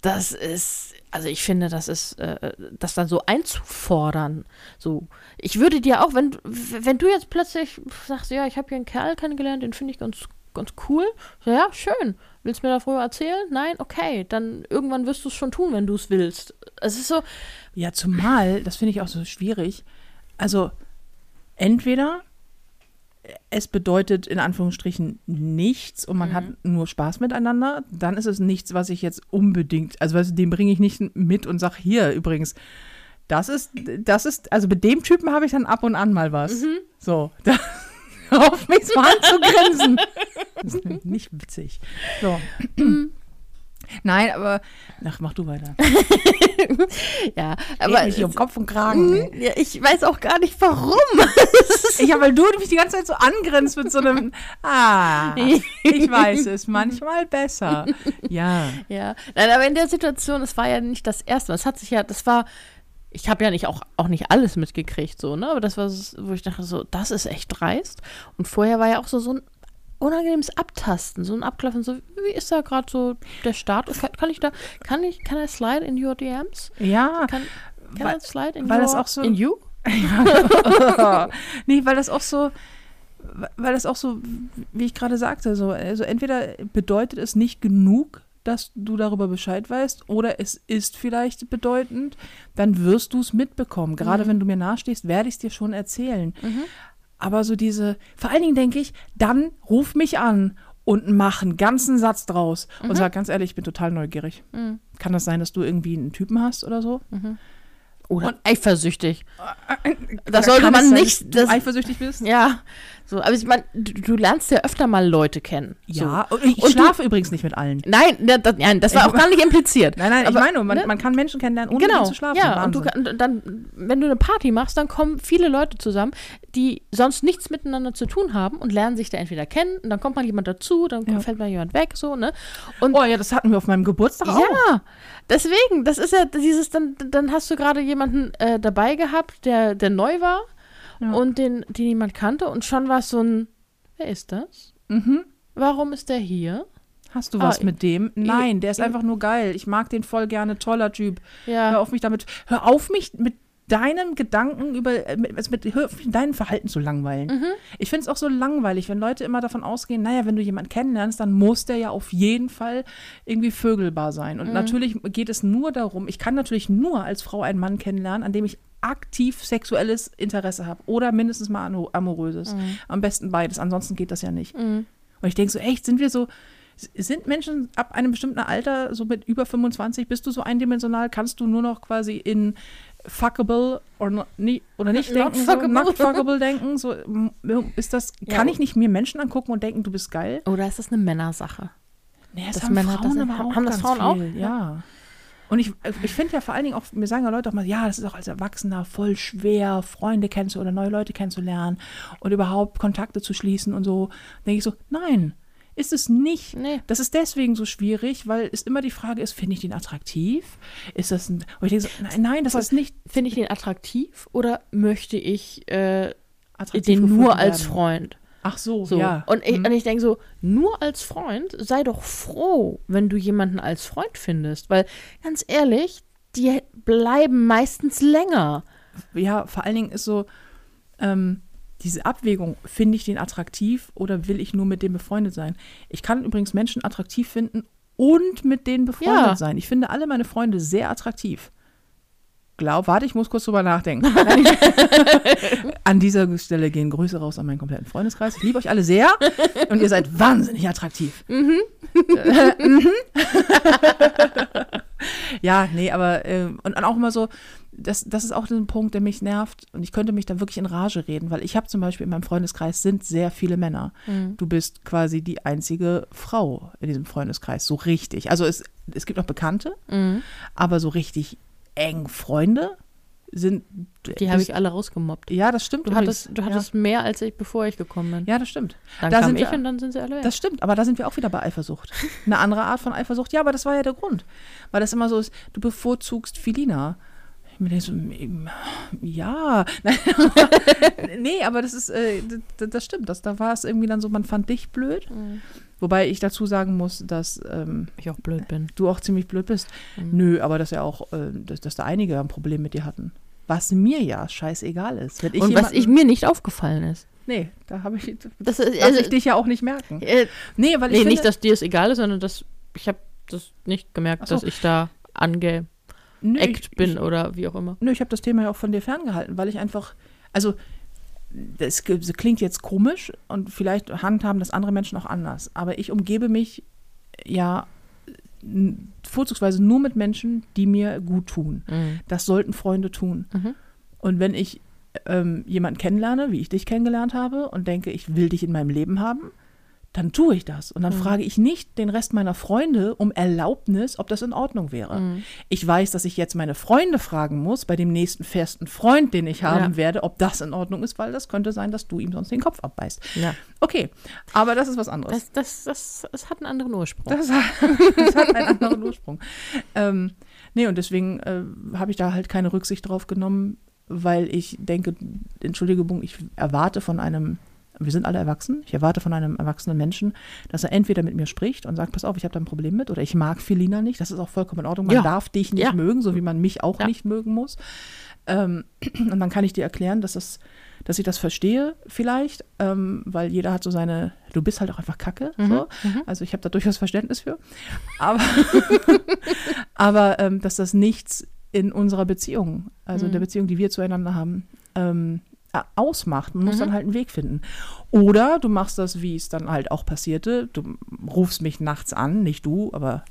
das ist, also ich finde, das ist, äh, das dann so einzufordern. So, ich würde dir auch, wenn, wenn du jetzt plötzlich sagst, ja, ich habe hier einen Kerl kennengelernt, den finde ich ganz, ganz cool. So, ja, schön. Willst du mir da früher erzählen? Nein, okay. Dann irgendwann wirst du es schon tun, wenn du es willst. Es ist so, Ja, zumal, das finde ich auch so schwierig. Also, entweder es bedeutet in Anführungsstrichen nichts und man hat nur Spaß miteinander, dann ist es nichts, was ich jetzt unbedingt, also weißt du, den bringe ich nicht mit und sag hier übrigens, das ist, das ist, also mit dem Typen habe ich dann ab und an mal was. So, <laughs> da, auf mich mal zu grinsen. <laughs> Das ist <laughs> nicht witzig. So. <clears throat> Nein, aber, ach, mach du weiter. <laughs> ja, Aber hier um Kopf und Kragen. ey. ja, ich weiß auch gar nicht warum. <laughs> Ja, weil du mich die ganze Zeit so angrinst mit so einem, ah, ich weiß es, manchmal besser. Ja. Ja, nein, aber in der Situation, es war ja nicht das erste Mal. Es hat sich ja, das war, ich habe ja nicht auch, auch nicht alles mitgekriegt, so, ne? Aber das war, s- wo ich dachte, so, das ist echt dreist. Und vorher war ja auch so, so ein unangenehmes Abtasten, so ein Abklopfen, so, wie ist da gerade so der Status? Kann, kann ich da, kann ich, kann I slide in your DMs? Ja, Kann, can Weil- I slide in weil your, das auch so- in you? <laughs> nee, weil das auch so, weil das auch so, wie ich gerade sagte, so, also entweder bedeutet es nicht genug, dass du darüber Bescheid weißt, oder es ist vielleicht bedeutend, dann wirst du es mitbekommen. Gerade wenn du mir nahestehst, werde ich es dir schon erzählen. Aber so diese, vor allen Dingen denke ich, dann ruf mich an und mach einen ganzen Satz draus und sag ganz ehrlich, ich bin total neugierig. Kann das sein, dass du irgendwie einen Typen hast oder so? Oder eifersüchtig. Oder Das sollte man es sein, nicht- dass du das- eifersüchtig bist? Ja, so, aber ich meine, du, du lernst ja öfter mal Leute kennen. Ja, So. und ich du- schlafe übrigens nicht mit allen. Nein, ne, das, nein, das war auch gar nicht impliziert. Nein, nein, Aber, ich meine, man, ne? man kann Menschen kennenlernen, ohne genau, zu schlafen. ja, und du dann, wenn du eine Party machst, dann kommen viele Leute zusammen, die sonst nichts miteinander zu tun haben und lernen sich da entweder kennen und dann kommt mal jemand dazu, dann Ja. fällt mal jemand weg, so, ne? Und oh ja, das hatten wir auf meinem Geburtstag auch. ja, deswegen, das ist ja dieses, dann, dann hast du gerade jemanden äh, dabei gehabt, der, der neu war Ja. und den, den niemand kannte und schon war es so ein, wer ist das? Mhm. Warum ist der hier? Hast du was Ah, mit dem? Nein, der ist ich- einfach nur geil. Ich mag den voll gerne, toller Typ. Hör Ja, auf mich damit, hör auf mich mit deinem Gedanken über, äh, mit, also mit auf, deinem Verhalten zu langweilen. Mhm. Ich finde es auch so langweilig, wenn Leute immer davon ausgehen, naja, wenn du jemanden kennenlernst, dann muss der ja auf jeden Fall irgendwie vögelbar sein. Mhm. Und natürlich geht es nur darum, ich kann natürlich nur als Frau einen Mann kennenlernen, an dem ich aktiv sexuelles Interesse habe oder mindestens mal amo- amoröses. Mhm. Am besten beides, ansonsten geht das ja nicht. Und ich denke so, echt, sind wir so, sind Menschen ab einem bestimmten Alter, so mit über 25, bist du so eindimensional, kannst du nur noch quasi in fuckable oder, no, nie, oder nicht Not denken, so, fuckable. not fuckable denken, so m- ist das, Ja, kann und- ich nicht mir Menschen angucken und denken, du bist geil? Oder ist das eine Männersache? Nee, das, Das haben Männer- Frauen das- auch haben das Frauen auch? viel, ja. Und ich, ich finde ja vor allen Dingen auch, mir sagen ja Leute auch mal, ja, das ist auch als Erwachsener voll schwer, Freunde kennenzulernen oder neue Leute kennenzulernen und überhaupt Kontakte zu schließen und so. denke ich so, nein, ist es nicht. Nee. Das ist deswegen so schwierig, weil es immer die Frage ist, finde ich den attraktiv? Ist das ein, und ich denke so, nein, nein, das ist nicht Finde ich den attraktiv oder möchte ich äh, den nur als werden. Freund? Ach so, So. ja. Und, ich, Hm. und ich denke so, nur als Freund, sei doch froh, wenn du jemanden als Freund findest. Weil, ganz ehrlich, die bleiben meistens länger. ja, vor allen Dingen ist so ähm, diese Abwägung, finde ich den attraktiv oder will ich nur mit dem befreundet sein? Ich kann übrigens Menschen attraktiv finden und mit denen befreundet Ja. sein. Ich finde alle meine Freunde sehr attraktiv. Glaub, warte, ich muss kurz drüber nachdenken. <laughs> an dieser Stelle gehen Grüße raus an meinen kompletten Freundeskreis. Ich liebe euch alle sehr und ihr seid wahnsinnig attraktiv. <laughs> Mhm. <laughs> ja, nee, aber äh, und, und auch immer so, das, das ist auch ein Punkt, der mich nervt und ich könnte mich da wirklich in Rage reden, weil ich habe zum Beispiel in meinem Freundeskreis sind sehr viele Männer. Du bist quasi die einzige Frau in diesem Freundeskreis, so richtig. Also es, es gibt auch Bekannte, aber so richtig eng Freunde sind. Die habe ich alle rausgemobbt. Ja, das stimmt. Du übrigens. hattest, du hattest mehr als ich, bevor ich gekommen bin. ja. ja, das stimmt. Dann da kam sind ich wir- und dann sind sie alle weg. Das stimmt, aber da sind wir auch wieder bei Eifersucht. <laughs> Eine andere Art von Eifersucht. Ja, aber das war ja der Grund. Weil das immer so ist, du bevorzugst Filina. Ich mir denke so, ja. <laughs> nee, aber das ist, äh, das, das stimmt. Das, da war es irgendwie dann so, man fand dich blöd. Wobei ich dazu sagen muss, dass ähm, ich auch blöd bin. du auch ziemlich blöd bist. Mhm. Nö, aber dass ja auch, äh, dass, dass da einige ein Problem mit dir hatten. Was mir ja scheißegal ist. Wenn ich und was ich mir nicht aufgefallen ist. Nee, da habe ich, Das ist, also, ich dich ja auch nicht merken. äh, Nee, weil ich nee, finde, nicht, dass dir es egal ist, sondern dass ich habe das nicht gemerkt, so. dass ich da angeeckt nö, ich- bin ich, oder wie auch immer. Nö, ich habe das Thema ja auch von dir ferngehalten, weil ich einfach, also das das klingt jetzt komisch und vielleicht handhaben das andere Menschen auch anders, aber ich umgebe mich ja vorzugsweise nur mit Menschen, die mir gut tun. Mhm. Das sollten Freunde tun. Mhm. Und wenn ich ähm, jemanden kennenlerne, wie ich dich kennengelernt habe und denke, ich will dich in meinem Leben haben, dann tue ich das. Und dann Mhm. frage ich nicht den Rest meiner Freunde um Erlaubnis, ob das in Ordnung wäre. Mhm. Ich weiß, dass ich jetzt meine Freunde fragen muss, bei dem nächsten festen Freund, den ich haben Ja. werde, ob das in Ordnung ist, weil das könnte sein, dass du ihm sonst den Kopf abbeißt. Ja. Okay, aber das ist was anderes. Das, das, das, das hat einen anderen Ursprung. Das, hat, <laughs> das hat einen anderen Ursprung. Ähm, nee, und deswegen äh, habe ich da halt keine Rücksicht drauf genommen, weil ich denke, Entschuldigung, ich erwarte von einem, wir sind alle erwachsen, ich erwarte von einem erwachsenen Menschen, dass er entweder mit mir spricht und sagt, pass auf, ich habe da ein Problem mit oder ich mag Felina nicht, das ist auch vollkommen in Ordnung, man Ja. darf dich nicht Ja. mögen, so wie man mich auch Ja. nicht mögen muss. Ähm, <clears throat> und dann kann ich dir erklären, dass das dass ich das verstehe vielleicht, ähm, weil jeder hat so seine, du bist halt auch einfach kacke. So. Also ich habe da durchaus Verständnis für. Aber, <laughs> aber ähm, dass das nichts in unserer Beziehung, also in der Beziehung, die wir zueinander haben, ähm, äh, ausmacht. Man muss dann halt einen Weg finden. Oder du machst das, wie es dann halt auch passierte. Du rufst mich nachts an, nicht du, aber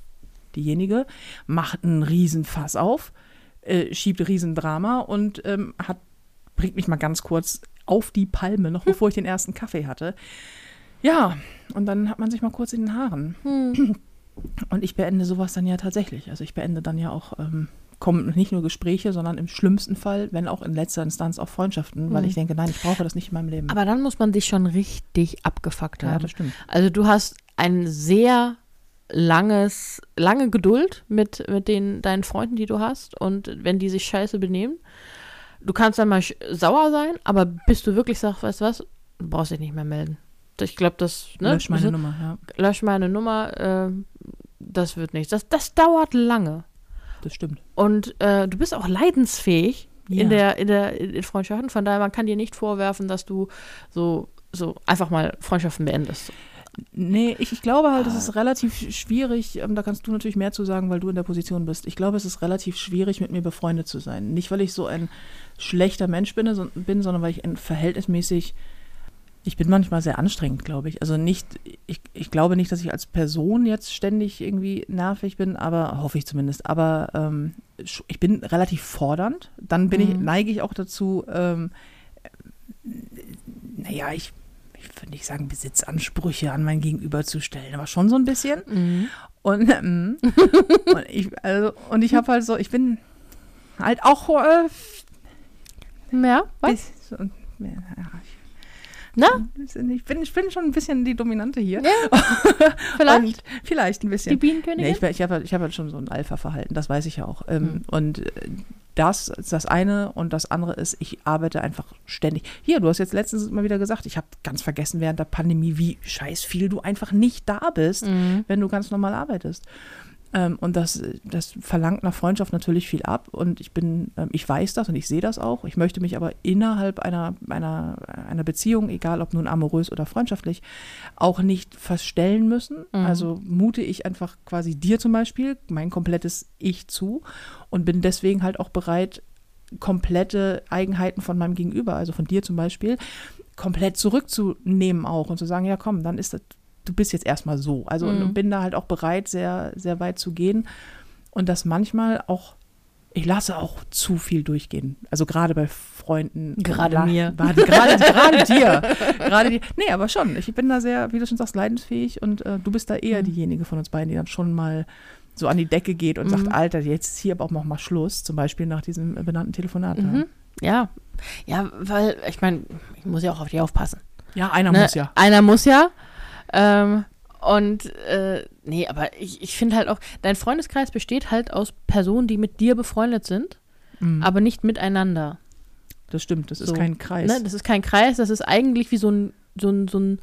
diejenige, macht einen Riesenfass auf, äh, schiebt Riesendrama und ähm, hat, bringt mich mal ganz kurz auf die Palme, noch bevor ich den ersten Kaffee hatte. Ja, und dann hat man sich mal kurz in den Haaren. Und ich beende sowas dann ja tatsächlich. Also ich beende dann ja auch, ähm, kommen nicht nur Gespräche, sondern im schlimmsten Fall, wenn auch in letzter Instanz auch Freundschaften, weil ich denke, nein, ich brauche das nicht in meinem Leben. Aber dann muss man dich schon richtig abgefuckt ja, haben. das stimmt. Also du hast ein sehr langes, lange Geduld mit, mit den, deinen Freunden, die du hast. Und wenn die sich scheiße benehmen, du kannst dann mal sauer sein, aber bis du wirklich sagst, weißt du was, du brauchst dich nicht mehr melden. Ich glaube, das, ne? Lösch meine so- Nummer, ja. Lösch meine Nummer, äh, das wird nichts. Das, das dauert lange. Das stimmt. Und äh, du bist auch leidensfähig, in Ja. der, in der in Freundschaften. Von daher, man kann dir nicht vorwerfen, dass du so, so einfach mal Freundschaften beendest. Nee, ich, ich glaube halt, es Ah. ist relativ schwierig, ähm, da kannst du natürlich mehr zu sagen, weil du in der Position bist. Ich glaube, es ist relativ schwierig, mit mir befreundet zu sein. Nicht, weil ich so ein schlechter Mensch bin, so- bin sondern weil ich ein verhältnismäßig, ich bin manchmal sehr anstrengend, glaube ich. Also nicht, ich, ich glaube nicht, dass ich als Person jetzt ständig irgendwie nervig bin, aber hoffe ich zumindest. Aber ähm, ich bin relativ fordernd. Dann bin ich, Mhm. neige ich auch dazu, ähm, naja, ich, ich würde nicht sagen, Besitzansprüche an mein Gegenüber zu stellen, aber schon so ein bisschen. Und, ähm, <laughs> und ich, also, und ich habe halt so, ich bin halt auch äh, Ja, was? bis, und, ja, ich, Na, ich, bin, ich bin schon ein bisschen die Dominante hier. <laughs> vielleicht Und vielleicht ein bisschen. die Bienenkönigin? Nee, ich, ich habe ich hab halt schon so ein Alpha-Verhalten, das weiß ich ja auch. Mhm. Und äh, das ist das eine und das andere ist, ich arbeite einfach ständig. Hier, du hast jetzt letztens mal wieder gesagt, ich habe ganz vergessen während der Pandemie, wie scheiß viel du einfach nicht da bist, Mhm. wenn du ganz normal arbeitest. Ähm, und das, das verlangt nach Freundschaft natürlich viel ab und ich bin, ähm, ich weiß das und ich sehe das auch. Ich möchte mich aber innerhalb einer, einer, einer Beziehung, egal ob nun amorös oder freundschaftlich, auch nicht verstellen müssen. Mhm. Also mute ich einfach quasi dir zum Beispiel mein komplettes Ich zu und bin deswegen halt auch bereit, komplette Eigenheiten von meinem Gegenüber, also von dir zum Beispiel, komplett zurückzunehmen auch und zu sagen, ja komm, dann ist das, du bist jetzt erstmal so. Also Mhm. und bin da halt auch bereit, sehr, sehr weit zu gehen und das manchmal auch, ich lasse auch zu viel durchgehen. Also gerade bei Freunden. Gerade mir. Gerade, gerade, gerade dir. Gerade dir. Nee, aber schon. Ich bin da sehr, wie du schon sagst, leidensfähig und äh, du bist da eher Mhm. diejenige von uns beiden, die dann schon mal so an die Decke geht und sagt, Mhm. Alter, jetzt ist hier aber auch noch mal Schluss, zum Beispiel nach diesem äh, benannten Telefonat. Mhm. Ja. Ja, weil, ich meine, ich muss ja auch auf die aufpassen. Ja, einer Ne? muss ja. Einer muss ja. Ähm, und äh, nee, aber ich, ich finde halt auch, dein Freundeskreis besteht halt aus Personen, die mit dir befreundet sind, Mhm. aber nicht miteinander. Das stimmt, das ist So. kein Kreis. Ne? Das ist kein Kreis, das ist eigentlich wie so ein, so ein, so ein,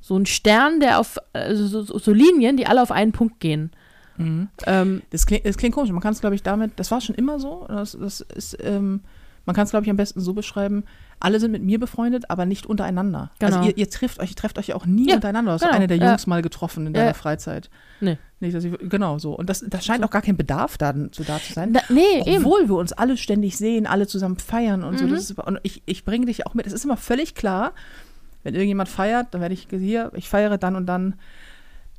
so ein Stern, der auf, also so, so, so Linien, die alle auf einen Punkt gehen. Mhm. Ähm, Das, klingt, das klingt komisch. Man kann es, glaube ich, damit, das war schon immer so. Das, das ist, ähm, man kann es, glaube ich, am besten so beschreiben, alle sind mit mir befreundet, aber nicht untereinander. Genau. Also ihr, ihr trifft euch, ihr trefft euch ja auch nie Ja, untereinander. Du hast genau, eine der ja. Jungs mal getroffen in Ja. deiner Freizeit. Nee. Nicht, dass ich, genau so. Und das, da scheint auch gar kein Bedarf da, zu da zu sein. da, nee, eben. Obwohl wir uns alle ständig sehen, alle zusammen feiern und so. Mhm. Das ist, und ich, ich bringe dich auch mit. Es ist immer völlig klar, wenn irgendjemand feiert, dann werde ich hier, ich feiere dann und dann,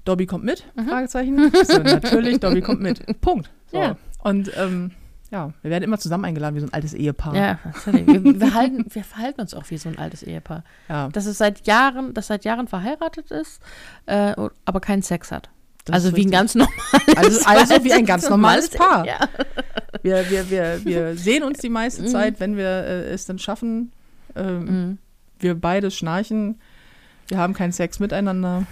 Dobby kommt mit, Mhm. Fragezeichen. So, natürlich, Dobby kommt mit. Punkt. So. Ja. Und ähm, ja, wir werden immer zusammen eingeladen wie so ein altes Ehepaar. Ja, wir, wir, halten, wir verhalten uns auch wie so ein altes Ehepaar. Ja, Das ist seit Jahren, das seit Jahren verheiratet ist, äh, aber keinen Sex hat. das also wie ein ganz normales Also, <laughs> also wie ein ganz normales Paar. Ja. Wir, wir, wir, wir <laughs> sehen uns die meiste Mhm. Zeit, wenn wir äh, es dann schaffen. Ähm, Mhm. Wir beide schnarchen. Wir haben keinen Sex miteinander.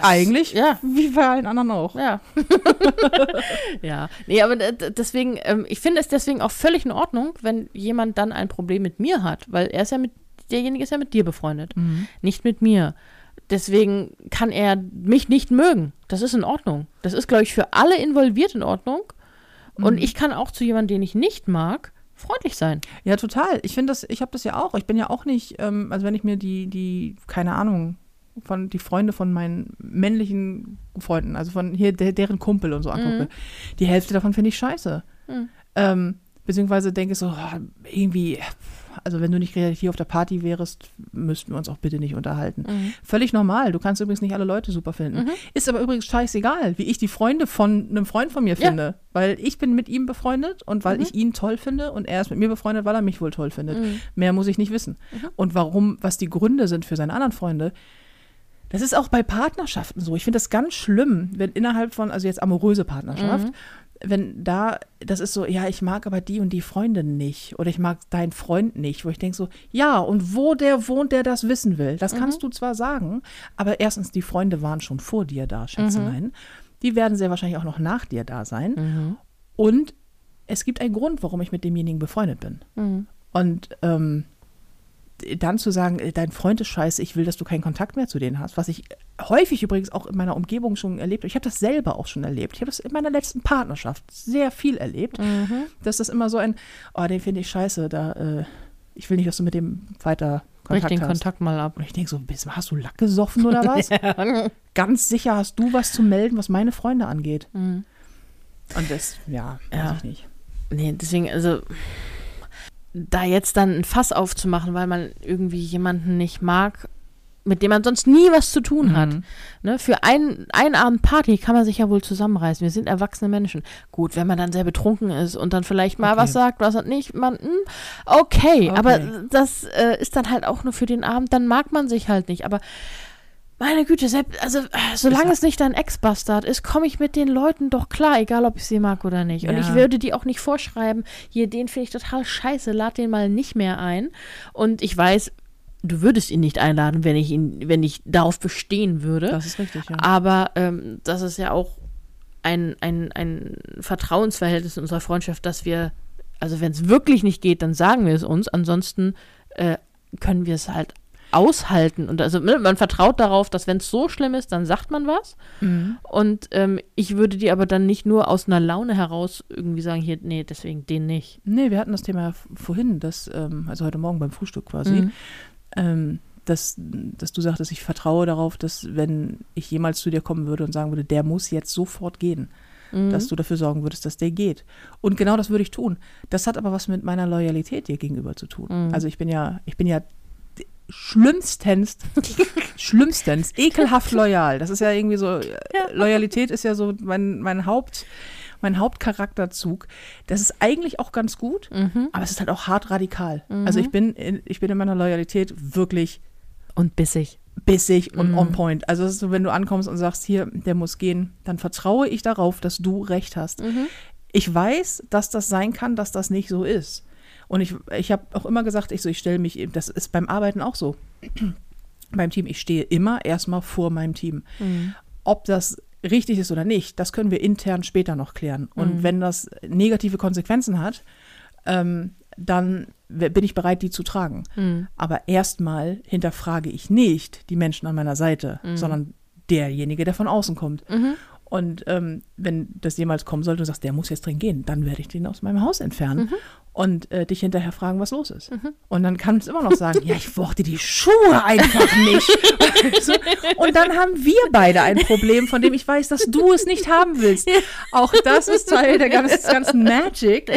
Eigentlich Ja. wie bei allen anderen auch. Ja. <laughs> ja. Nee, aber deswegen, ähm, ich finde es deswegen auch völlig in Ordnung, wenn jemand dann ein Problem mit mir hat, weil er ist ja mit, derjenige ist ja mit dir befreundet, Mhm. nicht mit mir. Deswegen kann er mich nicht mögen. Das ist in Ordnung. Das ist, glaube ich, für alle involviert in Ordnung. Und Mhm. ich kann auch zu jemandem, den ich nicht mag, freundlich sein. Ja, total. Ich finde das, ich habe das ja auch. Ich bin ja auch nicht, ähm, also wenn ich mir die, die, keine Ahnung, von die Freunde von meinen männlichen Freunden, also von hier der, deren Kumpel und so angucke, die Hälfte davon finde ich scheiße. Mhm. Ähm, beziehungsweise denke ich so, ah, irgendwie, also wenn du nicht hier auf der Party wärst, müssten wir uns auch bitte nicht unterhalten. Völlig normal. Du kannst übrigens nicht alle Leute super finden. Mhm. Ist aber übrigens scheißegal, wie ich die Freunde von einem Freund von mir Ja. finde. Weil ich bin mit ihm befreundet und weil Mhm. ich ihn toll finde und er ist mit mir befreundet, weil er mich wohl toll findet. Mhm. Mehr muss ich nicht wissen. Und warum, was die Gründe sind für seine anderen Freunde, das ist auch bei Partnerschaften so. Ich finde das ganz schlimm, wenn innerhalb von, also jetzt amoröse Partnerschaft, Mhm. wenn da, das ist so, ja, ich mag aber die und die Freundin nicht oder ich mag deinen Freund nicht, wo ich denke so, ja, und wo der wohnt, der das wissen will, das kannst du zwar sagen, aber erstens, die Freunde waren schon vor dir da, Schätzelein. Die werden sehr wahrscheinlich auch noch nach dir da sein. Mhm. Und es gibt einen Grund, warum ich mit demjenigen befreundet bin. Mhm. Und ähm, dann zu sagen, äh, dein Freund ist scheiße, ich will, dass du keinen Kontakt mehr zu denen hast, was ich häufig übrigens auch in meiner Umgebung schon erlebt habe. Ich habe das selber auch schon erlebt. Ich habe das in meiner letzten Partnerschaft sehr viel erlebt, Mhm. dass das immer so ein, oh, den finde ich scheiße, da, äh, ich will nicht, dass du mit dem weiter Brich Kontakt den hast. Kontakt mal ab. Und ich denke so, bist, hast du Lack gesoffen oder <laughs> was? Ganz sicher hast du was zu melden, was meine Freunde angeht. Mhm. Und das, ja, Ja. weiß ich nicht. Nee, deswegen, also da jetzt dann ein Fass aufzumachen, weil man irgendwie jemanden nicht mag, mit dem man sonst nie was zu tun hat. Mhm. Ne? Für einen, einen Abend Party kann man sich ja wohl zusammenreißen. Wir sind erwachsene Menschen. Gut, wenn man dann sehr betrunken ist und dann vielleicht mal Okay. was sagt, was hat nicht, man, hm, okay, Okay. aber das äh, ist dann halt auch nur für den Abend, dann mag man sich halt nicht. Aber meine Güte, selbst, also äh, solange es nicht dein Ex-Bastard ist, komme ich mit den Leuten doch klar, egal ob ich sie mag oder nicht. Und Ja. ich würde die auch nicht vorschreiben, hier, den finde ich total scheiße, lad den mal nicht mehr ein. Und ich weiß, du würdest ihn nicht einladen, wenn ich ihn, wenn ich darauf bestehen würde. Das ist richtig, ja. Aber ähm, das ist ja auch ein, ein, ein Vertrauensverhältnis in unserer Freundschaft, dass wir, also wenn es wirklich nicht geht, dann sagen wir es uns. Ansonsten äh, können wir es halt aushalten. Und also ne, man vertraut darauf, dass wenn es so schlimm ist, dann sagt man was. Mhm. Und ähm, ich würde dir aber dann nicht nur aus einer Laune heraus irgendwie sagen, hier, nee, deswegen den nicht. Nee, wir hatten das Thema vorhin, dass, ähm, also heute Morgen beim Frühstück quasi, Mhm. ähm, dass, dass du sagtest, ich vertraue darauf, dass wenn ich jemals zu dir kommen würde und sagen würde, der muss jetzt sofort gehen, Mhm. dass du dafür sorgen würdest, dass der geht. Und genau das würde ich tun. Das hat aber was mit meiner Loyalität dir gegenüber zu tun. Mhm. Also ich bin ja, ich bin ja schlimmstens, <laughs> schlimmstens, ekelhaft loyal. Das ist ja irgendwie so, äh, Loyalität ist ja so mein, mein Haupt, mein Hauptcharakterzug. Das ist eigentlich auch ganz gut, Mhm. aber es ist halt auch hart radikal. Also ich bin, in, ich bin in meiner Loyalität wirklich Und bissig. bissig und Mhm. on point. Also so, wenn du ankommst und sagst, hier, der muss gehen, dann vertraue ich darauf, dass du recht hast. Mhm. Ich weiß, dass das sein kann, dass das nicht so ist. Und ich, ich habe auch immer gesagt, ich so, ich stelle mich, das ist beim Arbeiten auch so. <clears throat> beim Team, ich stehe immer erstmal vor meinem Team. Mhm. Ob das richtig ist oder nicht, das können wir intern später noch klären. Und Mhm. wenn das negative Konsequenzen hat, ähm, dann bin ich bereit, die zu tragen. Mhm. Aber erstmal hinterfrage ich nicht die Menschen an meiner Seite, Mhm. sondern derjenige, der von außen kommt. Mhm. Und ähm, wenn das jemals kommen sollte und du sagst, der muss jetzt drin gehen, dann werde ich den aus meinem Haus entfernen Mhm. und äh, dich hinterher fragen, was los ist. Und dann kannst du immer noch sagen, ja, ich mochte die Schuhe einfach nicht. <laughs> so. Und dann haben wir beide ein Problem, von dem ich weiß, dass du es nicht haben willst. Auch das ist Teil der ganzen, des ganzen Magic,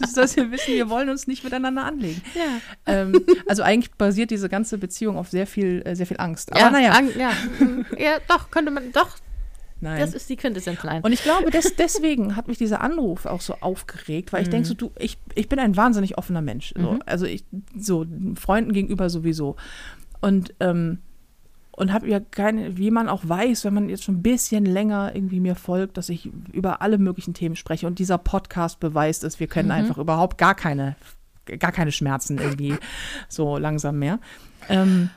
dass, dass wir wissen, wir wollen uns nicht miteinander anlegen. Ja. Ähm, also eigentlich basiert diese ganze Beziehung auf sehr viel, äh, sehr viel Angst. Aber ja, naja, Ang- ja. Mhm. ja, doch, könnte man, doch, nein. das ist die Quintessenz klein. Und ich glaube, des, deswegen hat mich dieser Anruf auch so aufgeregt, weil ich Mhm. denke so, du, ich, ich bin ein wahnsinnig offener Mensch. So. Also ich, so Freunden gegenüber sowieso. Und, ähm, und habe ja keine, wie man auch weiß, wenn man jetzt schon ein bisschen länger irgendwie mir folgt, dass ich über alle möglichen Themen spreche. Und dieser Podcast beweist es, wir können Mhm. einfach überhaupt gar keine, gar keine Schmerzen irgendwie so langsam mehr. Ähm,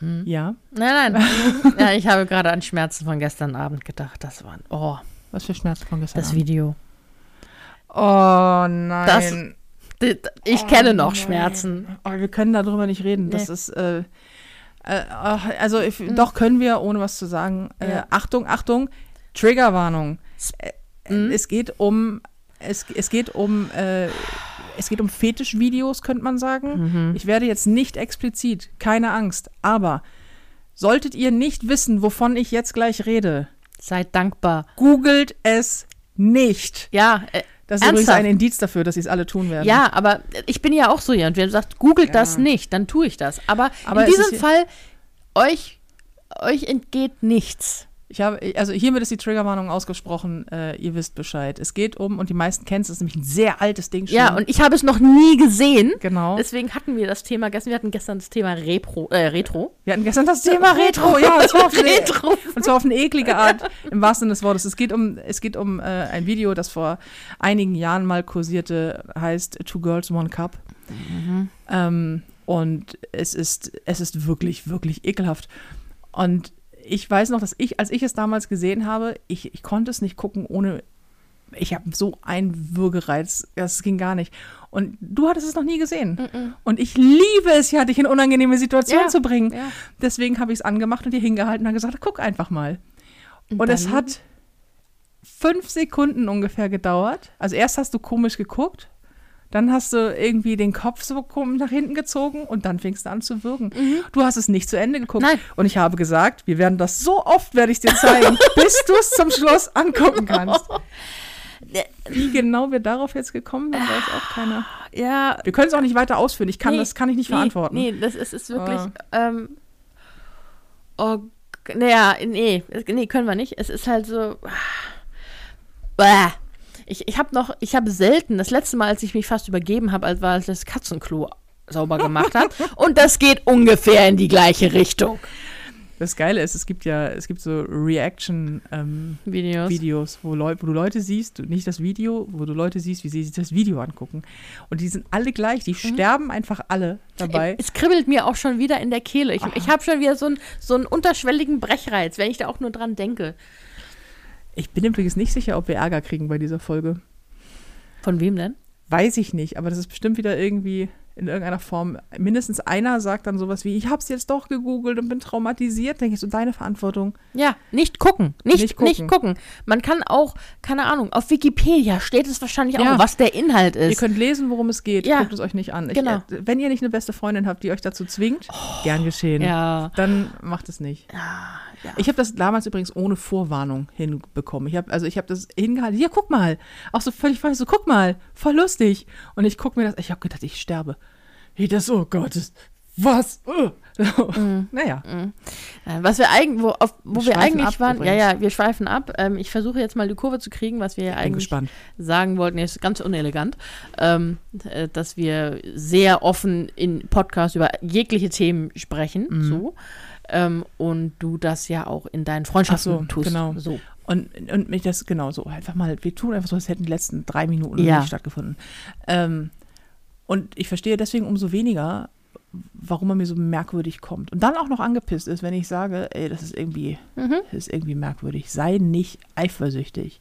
Mhm. Ja, Nein, nein. <laughs> ja, ich habe gerade an Schmerzen von gestern Abend gedacht. Das waren, oh, was für Schmerzen von gestern das Abend? Video. Oh nein. Das- Ich Oh kenne noch nein. Schmerzen. Aber wir können darüber nicht reden. Das Nee. ist, äh, äh, also ich, doch können wir, ohne was zu sagen. Äh, Ja. Achtung, Achtung, Triggerwarnung. Mhm. Es geht um, es, es geht um, äh, es geht um Fetischvideos, könnte man sagen. Mhm. Ich werde jetzt nicht explizit, keine Angst, aber solltet ihr nicht wissen, wovon ich jetzt gleich rede, Seid dankbar. googelt es nicht. Ja, äh, Das ist übrigens Ernsthaft? ein Indiz dafür, dass sie es alle tun werden. ja, aber ich bin ja auch so jemand. Wer sagt, googelt das Ja. nicht, dann tue ich das. Aber, Aber in es diesem Fall, euch, euch entgeht nichts. Ich habe, also hiermit ist die Triggerwarnung ausgesprochen, äh, ihr wisst Bescheid. Es geht um, und die meisten kennen es, es ist nämlich ein sehr altes Ding schon. Ja, und ich habe es noch nie gesehen. genau. Deswegen hatten wir das Thema gestern. Wir hatten gestern das Thema Repro, äh, Retro. Wir hatten gestern das Thema Retro, ja, das war auf eine, Retro. und zwar auf eine eklige Art, im wahrsten Sinne des Wortes. Es geht um, es geht um äh, ein Video, das vor einigen Jahren mal kursierte, heißt Two Girls, One Cup. Ähm, und es ist, es ist wirklich, wirklich ekelhaft. Und ich weiß noch, dass ich, als ich es damals gesehen habe, ich, ich konnte es nicht gucken, ohne ich habe so einen Würgereiz, das ging gar nicht. Und du hattest es noch nie gesehen. Und ich liebe es ja, dich in unangenehme Situationen Ja, zu bringen. ja. Deswegen habe ich es angemacht und dir hingehalten und gesagt, guck einfach mal. Und, es dann- hat fünf Sekunden ungefähr gedauert. Also erst hast du komisch geguckt, dann hast du irgendwie den Kopf so nach hinten gezogen und dann fingst du an zu würgen. Du hast es nicht zu Ende geguckt. Nein. Und ich habe gesagt, wir werden das so oft, werde ich dir zeigen, <laughs> bis du es zum Schluss angucken kannst. Wie genau wir darauf jetzt gekommen sind, weiß auch keiner. Ja, Wir können es auch nicht weiter ausführen. Ich kann Nee, das kann ich nicht nee, verantworten. Nee, das ist, ist wirklich. Ah. Ähm, oh, naja, nee, nee, können wir nicht. Es ist halt so. Bäh. Ich, ich habe noch, ich habe selten, das letzte Mal, als ich mich fast übergeben habe, als war als das Katzenklo sauber gemacht hat. <laughs> Und das geht ungefähr in die gleiche Richtung. Das Geile ist, es gibt ja, es gibt so Reaction ähm, Videos. Wo, Leu wo du Leute siehst, nicht das Video, wo du Leute siehst, wie sie sich das Video angucken. Und die sind alle gleich, die sterben einfach alle dabei. Es kribbelt mir auch schon wieder in der Kehle. Ich, ich habe schon wieder so, ein, so einen unterschwelligen Brechreiz, wenn ich da auch nur dran denke. Ich bin übrigens nicht sicher, ob wir Ärger kriegen bei dieser Folge. Von wem denn? Weiß ich nicht, aber das ist bestimmt wieder irgendwie in irgendeiner Form. Mindestens einer sagt dann sowas wie, ich hab's jetzt doch gegoogelt und bin traumatisiert. Denke ich so, deine Verantwortung. Ja, nicht gucken. Nicht, Nicht nicht, gucken. gucken. Man kann auch, keine Ahnung, auf Wikipedia steht es wahrscheinlich Ja. auch, was der Inhalt Ihr ist. könnt lesen, worum es geht. Ja. Guckt es euch nicht an. Ich, Genau. äh, wenn ihr nicht eine beste Freundin habt, die euch dazu zwingt, gern geschehen. Ja. Dann macht es nicht. ja. Ich habe das damals übrigens ohne Vorwarnung hinbekommen. Ich habe also ich habe das hingehalten. Ja, guck mal. Auch so völlig falsch. So guck mal, voll lustig. Und ich guck mir das. Ich habe gedacht, ich sterbe. Hey, das oh Gott, das, was? Uh. <laughs> Naja, Äh, Was wir eigentlich, wo, auf, wo Wir wir, eigentlich ab waren, ja, übrigens. ja, wir schweifen ab. Ähm, ich versuche jetzt mal die Kurve zu kriegen, was wir ja eigentlich gespannt. sagen wollten. Nee, ist ganz unelegant, ähm, äh, dass wir sehr offen in Podcasts über jegliche Themen sprechen, Mhm. so. Ähm, und du das ja auch in deinen Freundschaften so, tust. genau. So. Und, und mich das genau so. Einfach mal, wir tun einfach so, als hätten die letzten drei Minuten Ja. nicht stattgefunden. Ähm, und ich verstehe deswegen umso weniger, warum er mir so merkwürdig kommt. Und dann auch noch angepisst ist, wenn ich sage, ey, das ist irgendwie, Mhm. das ist irgendwie merkwürdig. Sei nicht eifersüchtig.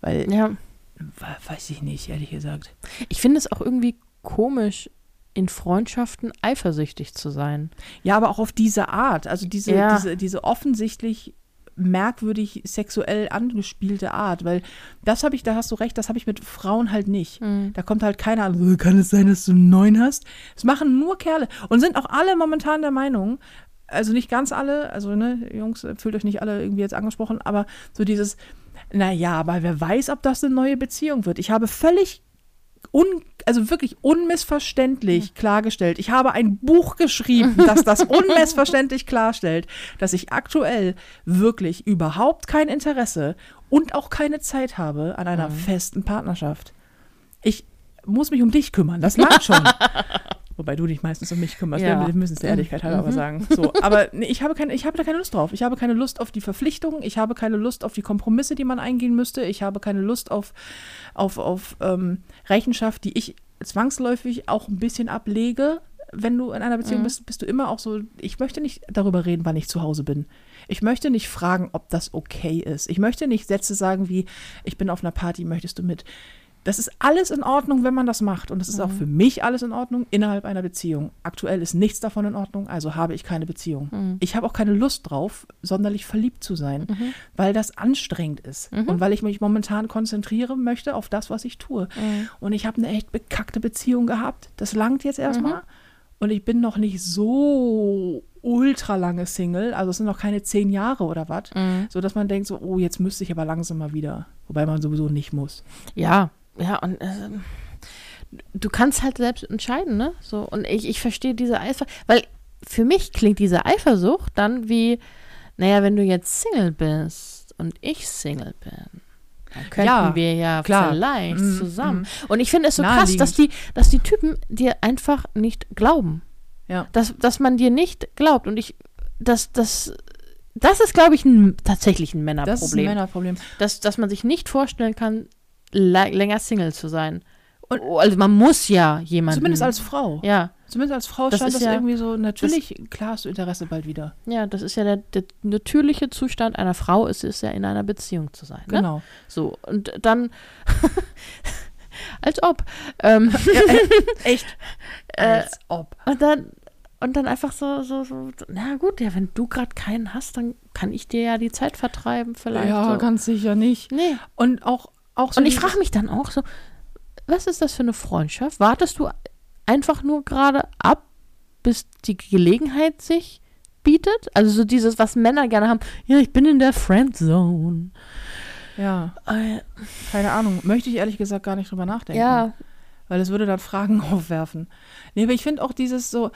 Weil, Ja. we- weiß ich nicht, ehrlich gesagt. Ich finde es auch irgendwie komisch, in Freundschaften eifersüchtig zu sein. Ja, aber auch auf diese Art. Also diese, Ja. diese, diese offensichtlich merkwürdig sexuell angespielte Art. Weil das habe ich, da hast du recht, das habe ich mit Frauen halt nicht. Mhm. Da kommt halt keiner an, "Äh, kann es sein, dass du einen neuen hast? Das machen nur Kerle. Und sind auch alle momentan der Meinung, also nicht ganz alle, also ne, Jungs, fühlt euch nicht alle irgendwie jetzt angesprochen, aber so dieses, naja, aber wer weiß, ob das eine neue Beziehung wird. Ich habe völlig un, also wirklich unmissverständlich klargestellt. Ich habe ein Buch geschrieben, das das <laughs> unmissverständlich klarstellt, dass ich aktuell wirklich überhaupt kein Interesse und auch keine Zeit habe an einer festen Partnerschaft. Ich muss mich um dich kümmern, das langt schon. <laughs> Wobei du dich meistens um mich kümmerst, Ja. ne? wir müssen es der Ehrlichkeit halber aber sagen. So, aber nee, ich, habe keine, ich habe da keine Lust drauf. Ich habe keine Lust auf die Verpflichtung, ich habe keine Lust auf die Kompromisse, die man eingehen müsste. Ich habe keine Lust auf, auf, auf ähm, Rechenschaft, die ich zwangsläufig auch ein bisschen ablege. Wenn du in einer Beziehung bist, bist du immer auch so, ich möchte nicht darüber reden, wann ich zu Hause bin. Ich möchte nicht fragen, ob das okay ist. Ich möchte nicht Sätze sagen wie, ich bin auf einer Party, möchtest du mit? Das ist alles in Ordnung, wenn man das macht. Und das ist auch für mich alles in Ordnung innerhalb einer Beziehung. Aktuell ist nichts davon in Ordnung, also habe ich keine Beziehung. Ich habe auch keine Lust drauf, sonderlich verliebt zu sein, weil das anstrengend ist. Und weil ich mich momentan konzentrieren möchte auf das, was ich tue. Und ich habe eine echt bekackte Beziehung gehabt. Das langt jetzt erstmal. Und ich bin noch nicht so ultra lange Single, also es sind noch keine zehn Jahre oder was, so dass man denkt so, oh, jetzt müsste ich aber langsam mal wieder, wobei man sowieso nicht muss. Ja, ja, und ähm, du kannst halt selbst entscheiden, ne? So, und ich, ich verstehe diese Eifersucht, weil für mich klingt diese Eifersucht dann wie, naja, wenn du jetzt Single bist und ich Single bin, dann könnten Ja, wir ja klar. vielleicht Mm, zusammen. Und ich finde es so krass, dass die, dass die Typen dir einfach nicht glauben. Ja. Dass, dass man dir nicht glaubt. Und ich, das, das, das ist, glaube ich, ein, tatsächlich ein Männerproblem. Das ist ein Männerproblem. dass, dass man sich nicht vorstellen kann, länger Single zu sein. Und, also man muss ja jemanden. Zumindest als Frau. Ja. Zumindest als Frau Das scheint das ja- irgendwie so, natürlich, klar hast du Interesse bald wieder. Ja, das ist ja der, der natürliche Zustand einer Frau, ist es ja in einer Beziehung zu sein. Ne? Genau. So, und dann, <laughs> als ob. Ähm, <laughs> Echt? <laughs> Äh, Als ob. und dann, und dann einfach so, so, so, na gut, ja, wenn du gerade keinen hast, dann kann ich dir ja die Zeit vertreiben vielleicht. Ja, so. ganz sicher nicht. Nee. Und auch, auch so Und ich frage mich dann auch so, was ist das für eine Freundschaft? Wartest du einfach nur gerade ab, bis die Gelegenheit sich bietet? Also so dieses, was Männer gerne haben, ja, ich bin in der Friendzone. Ja, Äh, keine Ahnung. Möchte ich ehrlich gesagt gar nicht drüber nachdenken. ja, Weil es würde dann Fragen <laughs> aufwerfen. Nee, aber ich finde auch dieses so,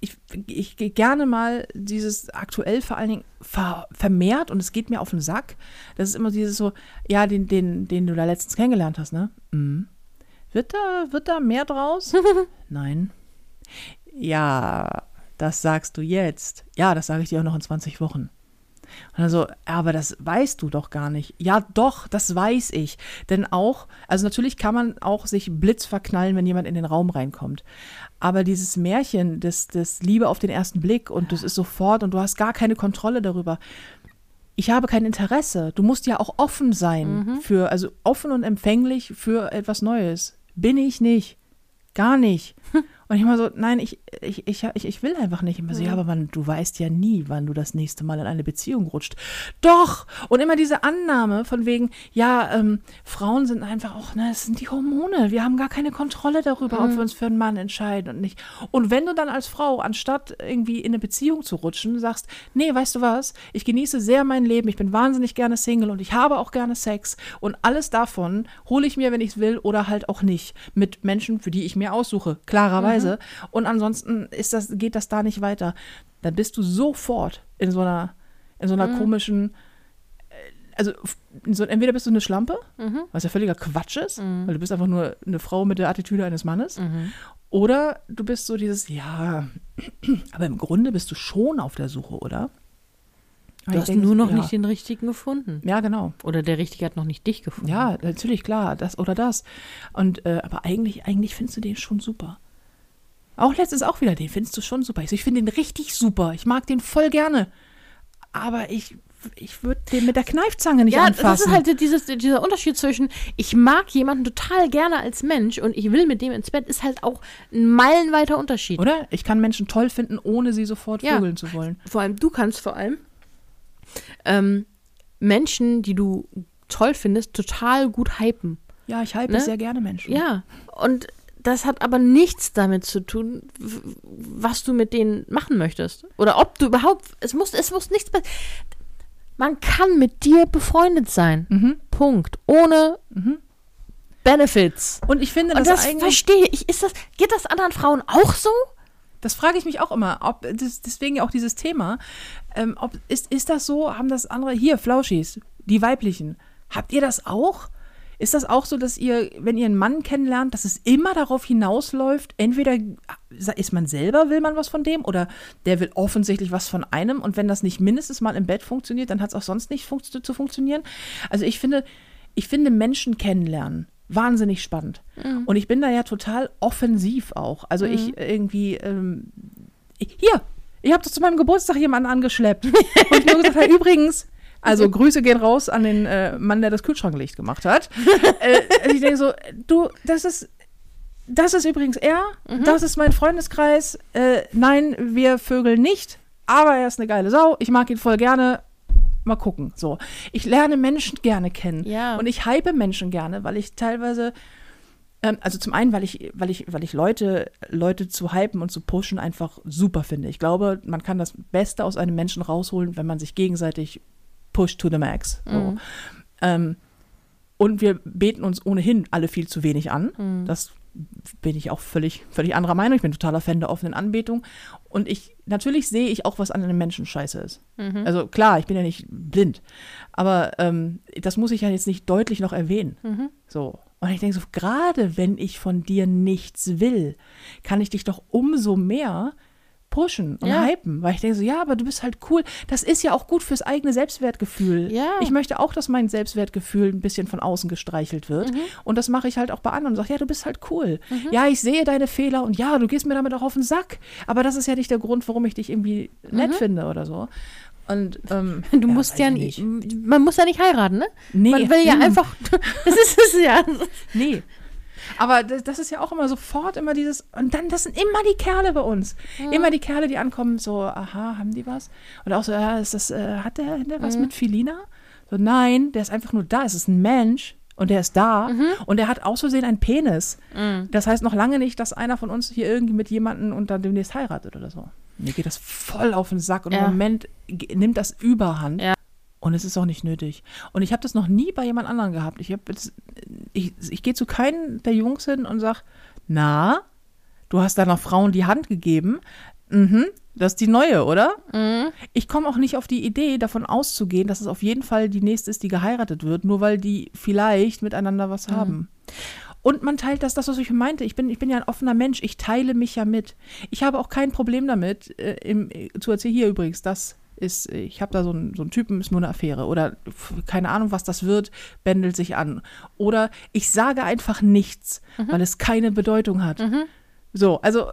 ich, ich gehe gerne mal dieses aktuell vor allen Dingen ver, vermehrt und es geht mir auf den Sack. Das ist immer dieses so, ja, den, den, den du da letztens kennengelernt hast, ne? Mhm. Wird da, wird da mehr draus? <laughs> Nein. Ja, das sagst du jetzt. Ja, das sage ich dir auch noch in 20 Wochen. Und dann so, aber das weißt du doch gar nicht. Ja, doch, das weiß ich. Denn auch, also natürlich kann man auch sich blitz verknallen, wenn jemand in den Raum reinkommt. Aber dieses Märchen, das, das Liebe auf den ersten Blick und das ist sofort und du hast gar keine Kontrolle darüber. Ich habe kein Interesse. Du musst ja auch offen sein für, also offen und empfänglich für etwas Neues. Bin ich nicht. Gar nicht. <laughs> Und ich immer so, nein, ich, ich, ich, ich, will einfach nicht. Immer so, ja, aber man, du weißt ja nie, wann du das nächste Mal in eine Beziehung rutscht. Doch! Und immer diese Annahme von wegen, ja, ähm, Frauen sind einfach auch, ne, es sind die Hormone. Wir haben gar keine Kontrolle darüber, ob wir uns für einen Mann entscheiden und nicht. Und wenn du dann als Frau, anstatt irgendwie in eine Beziehung zu rutschen, sagst, nee, weißt du was, ich genieße sehr mein Leben, ich bin wahnsinnig gerne Single und ich habe auch gerne Sex und alles davon hole ich mir, wenn ich es will oder halt auch nicht. Mit Menschen, für die ich mir aussuche, klarerweise. Und ansonsten ist das, geht das da nicht weiter. Dann bist du sofort in so einer, in so einer komischen, äh, also so, entweder bist du eine Schlampe, was ja völliger Quatsch ist, weil du bist einfach nur eine Frau mit der Attitüde eines Mannes. Oder du bist so dieses, ja, <clears throat> aber im Grunde bist du schon auf der Suche, oder? Du ich hast denke, nur noch ja. nicht den richtigen gefunden. Ja, genau. Oder der Richtige hat noch nicht dich gefunden. Ja, natürlich, klar, das oder das. Und, äh, aber eigentlich, eigentlich findest du den schon super. Auch letztens auch wieder, den findest du schon super. Ich, so, ich finde den richtig super. Ich mag den voll gerne. Aber ich, ich würde den mit der Kneifzange nicht Ja, anfassen. das ist halt dieses, dieser Unterschied zwischen, ich mag jemanden total gerne als Mensch und ich will mit dem ins Bett, ist halt auch ein meilenweiter Unterschied. Oder? Ich kann Menschen toll finden, ohne sie sofort Ja. vögeln zu wollen. Vor allem, du kannst vor allem ähm, Menschen, die du toll findest, total gut hypen. Ja, ich hype Ne? sehr gerne Menschen. Ja, und das hat aber nichts damit zu tun, was du mit denen machen möchtest. Oder ob du überhaupt, es muss, es muss nichts, man kann mit dir befreundet sein. Mhm. Punkt. Ohne Benefits. Und ich finde, Und das, das eigentlich, verstehe ich. Ist das, geht das anderen Frauen auch so? das frage ich mich auch immer, ob das, deswegen ja auch dieses Thema, ähm, ob ist, ist das so, haben das andere, hier, Flauschis, die weiblichen, habt ihr das auch? Ist das auch so, dass ihr, wenn ihr einen Mann kennenlernt, dass es immer darauf hinausläuft, entweder ist man selber, will man was von dem, oder der will offensichtlich was von einem und wenn das nicht mindestens mal im Bett funktioniert, dann hat es auch sonst nicht funkt zu funktionieren. Also ich finde, ich finde Menschen kennenlernen wahnsinnig spannend. Und ich bin da ja total offensiv auch. Also ich irgendwie, ähm, hier, ich habe doch zu meinem Geburtstag jemanden angeschleppt. <laughs> Und ich nur gesagt habe, übrigens, also Grüße gehen raus an den äh, Mann, der das Kühlschranklicht gemacht hat. <laughs> äh, ich denke so, du, das ist, das ist übrigens er, das ist mein Freundeskreis. Äh, nein, wir vögeln nicht, aber er ist eine geile Sau. Ich mag ihn voll gerne. Mal gucken. So. Ich lerne Menschen gerne kennen. Ja. Und ich hype Menschen gerne, weil ich teilweise, ähm, also zum einen, weil ich, weil ich, weil ich Leute, Leute zu hypen und zu pushen einfach super finde. Ich glaube, man kann das Beste aus einem Menschen rausholen, wenn man sich gegenseitig pusht to the max. So. Ähm, und wir beten uns ohnehin alle viel zu wenig an. Das bin ich auch völlig, völlig anderer Meinung. Ich bin totaler Fan der offenen Anbetung. Und ich, natürlich sehe ich auch, was an einem Menschen scheiße ist. Also klar, ich bin ja nicht blind. Aber ähm, das muss ich ja jetzt nicht deutlich noch erwähnen. So. Und ich denke so, gerade wenn ich von dir nichts will, kann ich dich doch umso mehr pushen und Ja. hypen, weil ich denke so, ja, aber du bist halt cool. Das ist ja auch gut fürs eigene Selbstwertgefühl. Ja. Ich möchte auch, dass mein Selbstwertgefühl ein bisschen von außen gestreichelt wird. Mhm. Und das mache ich halt auch bei anderen und sage, ja, du bist halt cool. Ja, ich sehe deine Fehler und ja, du gehst mir damit auch auf den Sack. Aber das ist ja nicht der Grund, warum ich dich irgendwie nett finde oder so. Und ähm, Mhm. <laughs> Du musst weiß ja ich nicht, man muss ja nicht heiraten, ne? Nee. Man will ja Mm. einfach, <laughs> das ist es ja. Nee. Aber das, das ist ja auch immer sofort immer dieses, und dann, das sind immer die Kerle bei uns. Immer die Kerle, die ankommen, so, aha, haben die was? Und auch so, ja, ist das, äh, hat der, der was mit Filina? So, nein, der ist einfach nur da, es ist ein Mensch und der ist da und der hat aus Versehen einen Penis. Das heißt noch lange nicht, dass einer von uns hier irgendwie mit jemandem und dann demnächst heiratet oder so. Mir geht das voll auf den Sack und Ja. im Moment nimmt das Überhand. Ja. Und es ist auch nicht nötig. Und ich habe das noch nie bei jemand anderem gehabt. Ich, jetzt- ich, ich gehe zu keinem der Jungs hin und sage, na, du hast deiner Frau die Hand gegeben. Mhm, das ist die neue, oder? Mhm. Ich komme auch nicht auf die Idee, davon auszugehen, dass es auf jeden Fall die nächste ist, die geheiratet wird, nur weil die vielleicht miteinander was haben. Und man teilt das, das, was ich meinte. Ich bin, ich bin ja ein offener Mensch. Ich teile mich ja mit. Ich habe auch kein Problem damit, äh, im, äh, zu erzählen, hier übrigens, das ist, äh, ich habe da so einen, so einen Typen, ist nur eine Affäre. Oder keine Ahnung, was das wird, bändelt sich an. Oder ich sage einfach nichts, weil es keine Bedeutung hat. So, also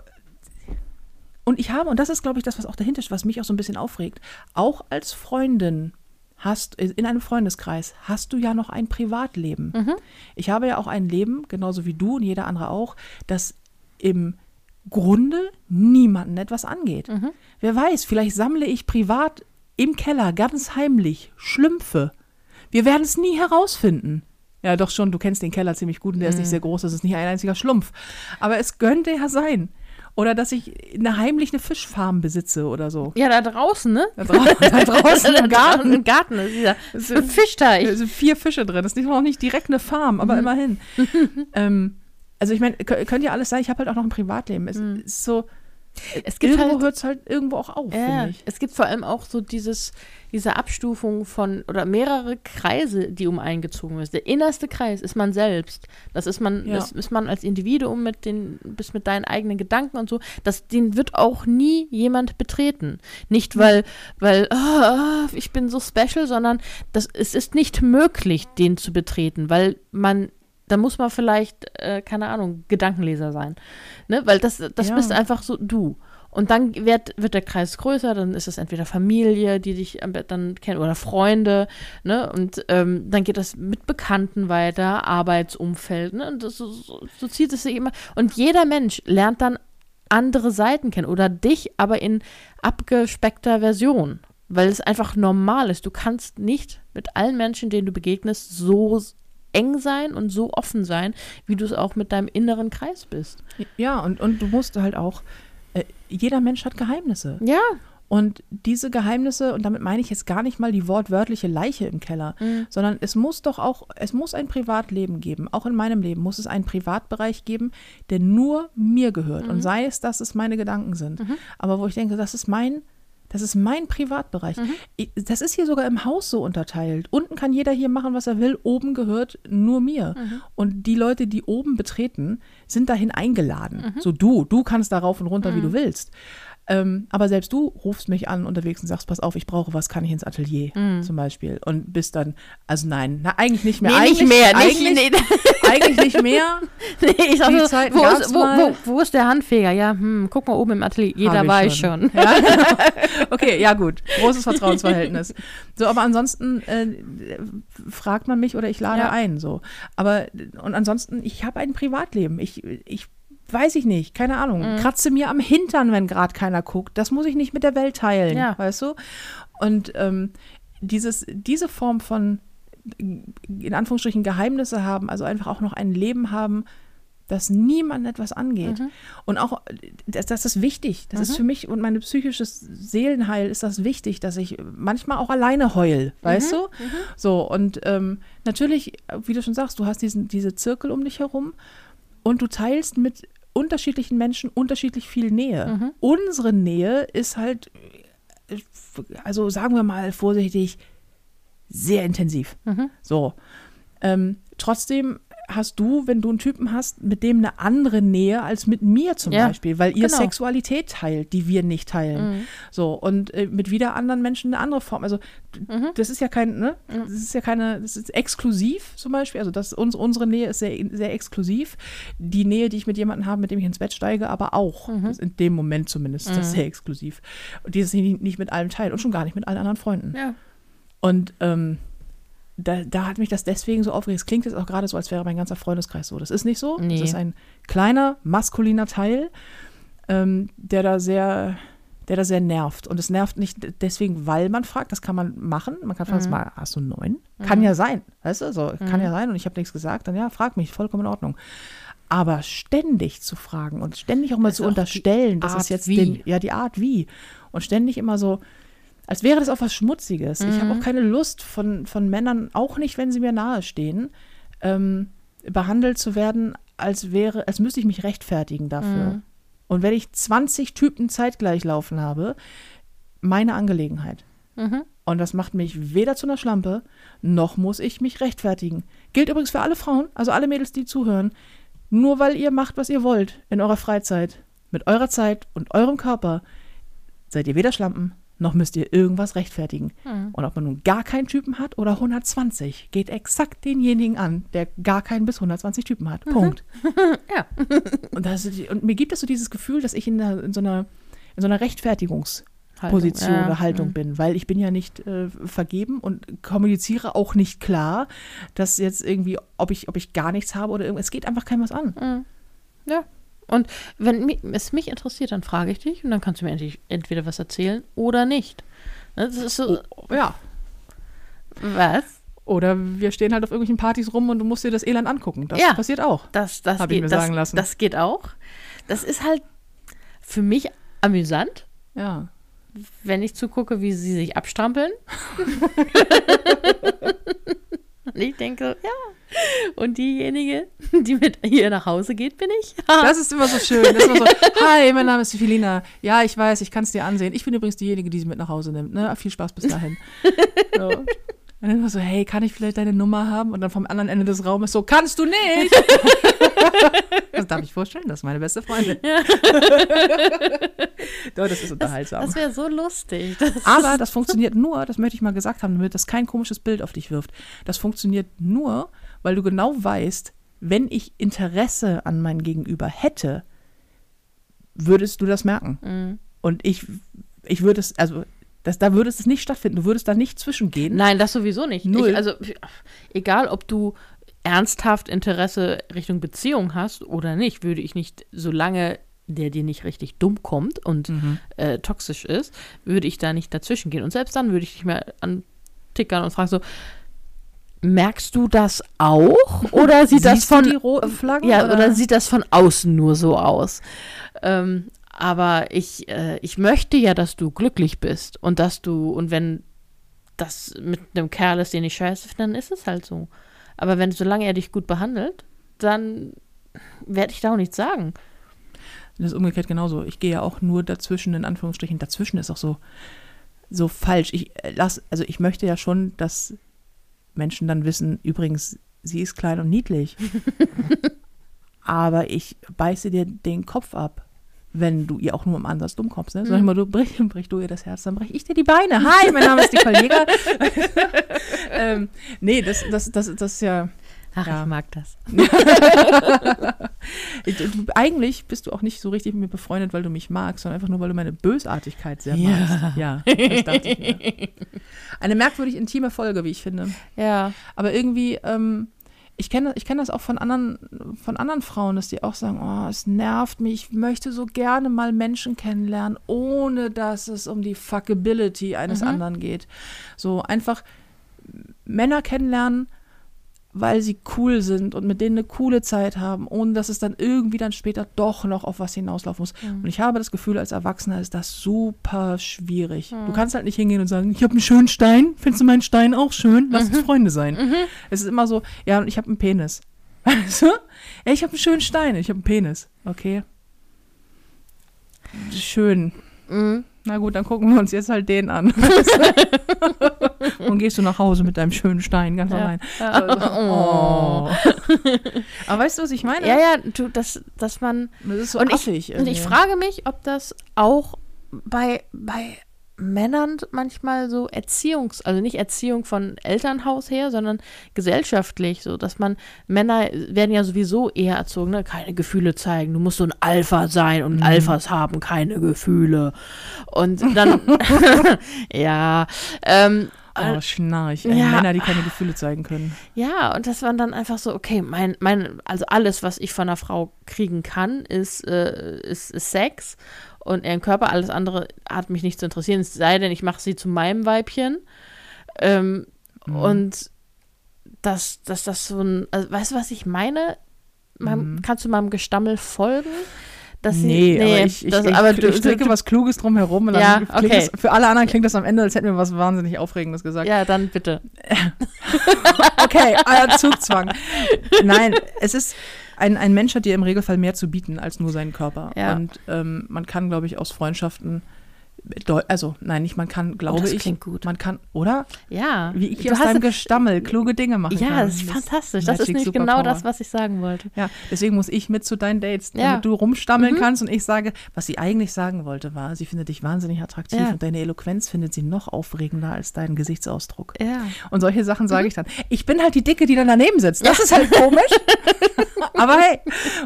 und ich habe, und das ist, glaube ich, das, was auch dahinter ist, was mich auch so ein bisschen aufregt, auch als Freundin hast, in einem Freundeskreis, hast du ja noch ein Privatleben. Ich habe ja auch ein Leben, genauso wie du und jeder andere auch, das im Grunde niemanden etwas angeht. Wer weiß, vielleicht sammle ich privat im Keller ganz heimlich Schlümpfe. Wir werden es nie herausfinden. Ja, doch schon, du kennst den Keller ziemlich gut und der ist nicht sehr groß, das ist nicht ein einziger Schlumpf. Aber es könnte ja sein. Oder dass ich eine heimlich eine Fischfarm besitze oder so. Ja, da draußen, ne? Da, drau da <laughs> draußen im Garten. Im Garten ist dieser Fischteich. Da sind vier Fische drin. Das ist noch nicht direkt eine Farm, aber immerhin. <laughs> ähm, also ich meine, kö- könnte ja alles sein. Ich habe halt auch noch ein Privatleben. Es ist so, Es gibt irgendwo halt, hört es halt irgendwo auch auf, ja, finde ich. es gibt vor allem auch so dieses, diese Abstufung von, oder mehrere Kreise, die um eingezogen werden. Der innerste Kreis ist man selbst. Das ist man, Ja. das ist man als Individuum mit den, bis mit deinen eigenen Gedanken und so. Das, den wird auch nie jemand betreten. Nicht weil, weil, ah, ich bin so special, sondern das, es ist nicht möglich, den zu betreten, weil man da muss man vielleicht, äh, keine Ahnung, Gedankenleser sein. Ne? Weil das, das Ja. bist einfach so du. Und dann wird, wird der Kreis größer, dann ist es entweder Familie, die dich am Bett dann kennen, oder Freunde, ne? Und ähm, dann geht das mit Bekannten weiter, Arbeitsumfeld, ne? Und das, so, so, so zieht es sich immer. Und jeder Mensch lernt dann andere Seiten kennen oder dich, aber in abgespeckter Version. Weil es einfach normal ist. Du kannst nicht mit allen Menschen, denen du begegnest, so eng sein und so offen sein, wie du es auch mit deinem inneren Kreis bist. Ja, und, und du musst halt auch, äh, jeder Mensch hat Geheimnisse. Ja. Und diese Geheimnisse, und damit meine ich jetzt gar nicht mal die wortwörtliche Leiche im Keller, sondern es muss doch auch, es muss ein Privatleben geben. Auch in meinem Leben muss es einen Privatbereich geben, der nur mir gehört. Und sei es, dass es meine Gedanken sind. Aber wo ich denke, das ist mein, das ist mein Privatbereich. Ich, das ist hier sogar im Haus so unterteilt. Unten kann jeder hier machen, was er will. Oben gehört nur mir. Und die Leute, die oben betreten, sind dahin eingeladen. So du, du kannst da rauf und runter, wie du willst. Ähm, aber selbst du rufst mich an unterwegs und sagst, pass auf, ich brauche was, kann ich ins Atelier zum Beispiel. Und bist dann, also nein, na, eigentlich nicht mehr. Nee, eigentlich, nicht mehr. Nicht, Eigentlich, nee, eigentlich nicht mehr. <laughs> nee, ich Zeiten wo, ist, wo, wo, wo ist der Handfeger? Ja, hm, guck mal oben im Atelier. Jeder Hab weiß schon. Ja. <laughs> okay, ja gut. Großes Vertrauensverhältnis. So, aber ansonsten äh, fragt man mich oder ich lade Ja. ein. So. Aber und ansonsten, ich habe ein Privatleben. Ich, ich weiß ich nicht, keine Ahnung. Mhm. Kratze mir am Hintern, wenn gerade keiner guckt. Das muss ich nicht mit der Welt teilen, Ja. weißt du? Und ähm, dieses, diese Form von in Anführungsstrichen Geheimnisse haben, also einfach auch noch ein Leben haben, das niemand etwas angeht. Mhm. Und auch, das, das ist wichtig. Das ist für mich und mein psychisches Seelenheil ist das wichtig, dass ich manchmal auch alleine heul, weißt Mhm. du? So, und ähm, natürlich, wie du schon sagst, du hast diesen, diese Zirkel um dich herum und du teilst mit unterschiedlichen Menschen unterschiedlich viel Nähe. Mhm. Unsere Nähe ist halt, also sagen wir mal vorsichtig, sehr intensiv. Mhm. So. Ähm, trotzdem hast du, wenn du einen Typen hast, mit dem eine andere Nähe als mit mir zum Ja, Beispiel, weil ihr genau. Sexualität teilt, die wir nicht teilen. Mhm. So, und äh, mit wieder anderen Menschen eine andere Form. Also, Mhm. das ist ja kein, ne? Das ist ja keine, das ist exklusiv zum Beispiel. Also, das, uns, unsere Nähe ist sehr, sehr exklusiv. Die Nähe, die ich mit jemandem habe, mit dem ich ins Bett steige, aber auch. Mhm. Das ist in dem Moment zumindest, ist das sehr exklusiv. Und dieses nicht, nicht mit allem teilt und schon gar nicht mit allen anderen Freunden. Ja. Und ähm, da, da hat mich das deswegen so aufgeregt. Es klingt jetzt auch gerade so, als wäre mein ganzer Freundeskreis so. Das ist nicht so. Nee. Das ist ein kleiner, maskuliner Teil, ähm, der da sehr der da sehr nervt. Und es nervt nicht deswegen, weil man fragt, das kann man machen. Man kann fragen, mal, hast du einen neuen? Kann ja sein, weißt du? So, Kann ja sein und ich habe nichts gesagt, dann ja, frag mich, vollkommen in Ordnung. Aber ständig zu fragen und ständig auch mal Das zu unterstellen, das Art ist jetzt wie. den, ja die Art wie. Und ständig immer so, als wäre das auch was Schmutziges. Ich Mhm. habe auch keine Lust von, von Männern, auch nicht, wenn sie mir nahe stehen, ähm, behandelt zu werden, als wäre, als müsste ich mich rechtfertigen dafür. Mhm. Und wenn ich 20 Typen zeitgleich laufen habe, meine Angelegenheit. Mhm. Und das macht mich weder zu einer Schlampe, noch muss ich mich rechtfertigen. Gilt übrigens für alle Frauen, also alle Mädels, die zuhören. Nur weil ihr macht, was ihr wollt in eurer Freizeit, mit eurer Zeit und eurem Körper, seid ihr weder Schlampen, noch müsst ihr irgendwas rechtfertigen. Mhm. Und ob man nun gar keinen Typen hat oder 120, geht exakt denjenigen an, der gar keinen bis 120 Typen hat. Punkt. <laughs> Ja. Und, das, und mir gibt es so dieses Gefühl, dass ich in, der, in so einer, in so einer Rechtfertigungsposition Haltung, ja. oder Haltung Mhm. bin, weil ich bin ja nicht äh, vergeben und kommuniziere auch nicht klar, dass jetzt irgendwie, ob ich, ob ich gar nichts habe oder irgendwas, es geht einfach keinem was an. Mhm. Ja. Und wenn es mich interessiert, dann frage ich dich und dann kannst du mir entweder was erzählen oder nicht. Das ist so, Ja. was? Oder wir stehen halt auf irgendwelchen Partys rum und du musst dir das Elend angucken. Das Ja. passiert auch. Das, das Hab ich geht, mir das, sagen lassen. Das geht auch. Das ist halt für mich amüsant, Ja. wenn ich zugucke, wie sie sich abstrampeln. <laughs> <laughs> Und ich denke, ja. Und diejenige, die mit ihr nach Hause geht, bin ich. <laughs> Das ist immer so schön. Das ist immer so, hi, mein Name ist Filina. Ja, ich weiß, ich kann es dir ansehen. Ich bin übrigens diejenige, die sie mit nach Hause nimmt. Ne? Viel Spaß bis dahin. <laughs> So. Und dann immer so, hey, kann ich vielleicht deine Nummer haben? Und dann vom anderen Ende des Raumes so, kannst du nicht. das <laughs> darf ich vorstellen, das ist meine beste Freundin. <laughs> Doch, das ist unterhaltsam. Das wäre so lustig. Das Aber das funktioniert nur, das möchte ich mal gesagt haben, damit das kein komisches Bild auf dich wirft. Das funktioniert nur, weil du genau weißt, wenn ich Interesse an mein Gegenüber hätte, würdest du das merken. Mhm. Und ich, ich würde es, also das, da würde es nicht stattfinden. Du würdest da nicht zwischengehen. Nein, das sowieso nicht. Null. Ich, also, egal, ob du ernsthaft Interesse Richtung Beziehung hast oder nicht, würde ich nicht, solange der dir nicht richtig dumm kommt und Mhm. äh, toxisch ist, würde ich da nicht dazwischen gehen. Und selbst dann würde ich dich mal antickern und fragen so, merkst du das auch? <laughs> Oder sieht das Siehst von die roten Flaggen? ja, oder? sieht das von außen nur so aus? Ähm, aber ich, äh, ich möchte ja, dass du glücklich bist und dass du, und wenn das mit einem Kerl ist, den ich scheiße finde, dann ist es halt so. Aber wenn, solange er dich gut behandelt, dann werde ich da auch nichts sagen. Das ist umgekehrt genauso. Ich gehe ja auch nur dazwischen, in Anführungsstrichen. Dazwischen ist auch so, so falsch. Ich äh, lass, also ich möchte ja schon, dass Menschen dann wissen, übrigens, sie ist klein und niedlich. <laughs> Aber ich beiße dir den Kopf ab, wenn du ihr auch nur im Ansatz dumm kommst. Ne? Sag ich mal, du brich, <laughs> brich du ihr das Herz, dann brech ich dir die Beine. Hi, mein Name ist Nicole Jäger. <laughs> ähm, nee, das, das, das, das ist ja. Ach, Ja. ich mag das. <laughs> Eigentlich bist du auch nicht so richtig mit mir befreundet, weil du mich magst, sondern einfach nur, weil du meine Bösartigkeit sehr Ja. magst. Ja, das dachte ich mir. Eine merkwürdig intime Folge, wie ich finde. Ja. Aber irgendwie, ähm, ich kenne ich kenn das auch von anderen, von anderen Frauen, dass die auch sagen, oh, es nervt mich, ich möchte so gerne mal Menschen kennenlernen, ohne dass es um die Fuckability eines Mhm. anderen geht. So einfach Männer kennenlernen, weil sie cool sind und mit denen eine coole Zeit haben, ohne dass es dann irgendwie dann später doch noch auf was hinauslaufen muss. Mhm. Und ich habe das Gefühl, als Erwachsener ist das super schwierig. Du kannst halt nicht hingehen und sagen, ich habe einen schönen Stein, findest du meinen Stein auch schön? Lass uns Freunde sein. Es ist immer so, ja, und ich habe einen Penis. <laughs> Du? Ja, ich habe einen schönen Stein, ich habe einen Penis. Okay. Schön. Mhm. Na gut, dann gucken wir uns jetzt halt den an. <laughs> Und gehst du nach Hause mit deinem schönen Stein, ganz Ja. allein. Also, <laughs> oh. <laughs> Aber weißt du, was ich meine? Ja, ja, du, dass, dass man. Das ist so und, ich, affig und ich frage mich, ob das auch bei, bei Männern manchmal so Erziehungs-, also nicht Erziehung von Elternhaus her, sondern gesellschaftlich, so dass man, Männer werden ja sowieso eher erzogen, ne? keine Gefühle zeigen, du musst so ein Alpha sein und Alphas haben keine Gefühle. Und dann, <laughs> <laughs> ja, ähm, Oh, Schnarch. Ey. Ja. Männer, die keine Gefühle zeigen können. Ja, und das war dann einfach so, okay, mein, mein, also alles, was ich von einer Frau kriegen kann, ist, äh, ist, ist Sex und ihren Körper, alles andere hat mich nicht zu interessieren, es sei denn, ich mache sie zu meinem Weibchen. Ähm, Mhm. Und dass, dass das so ein, also, weißt du, was ich meine? Meinem, Kannst du meinem Gestammel folgen? Dass sie- Mhm. Nee, aber ich, ich, das, ich, aber du, ich stricke du, was Kluges drum herum. Und dann Ja, okay. es, für alle anderen klingt das am Ende, als hätten wir was wahnsinnig Aufregendes gesagt. Ja, dann bitte. <laughs> Okay, euer Zugzwang. Nein, es ist, ein, ein Mensch hat dir im Regelfall mehr zu bieten als nur seinen Körper. Ja. Und ähm, man kann, glaube ich, aus Freundschaften, also nein, nicht man kann, glaube Oh, das ich, klingt gut. man kann, oder? Ja. Wie ich Du aus deinem Gestammel kluge Dinge machen kann. Ja, das ist fantastisch. Das ist nämlich Superpower. genau das, was ich sagen wollte. Ja, deswegen muss ich mit zu deinen Dates, Ja. Mhm. damit du rumstammeln kannst und ich sage, was sie eigentlich sagen wollte, war, sie findet dich wahnsinnig attraktiv Ja. und deine Eloquenz findet sie noch aufregender als deinen Gesichtsausdruck. Ja. Und solche Sachen Mhm. sage ich dann. Ich bin halt die Dicke, die dann daneben sitzt. Das ist halt komisch. <laughs> Aber hey,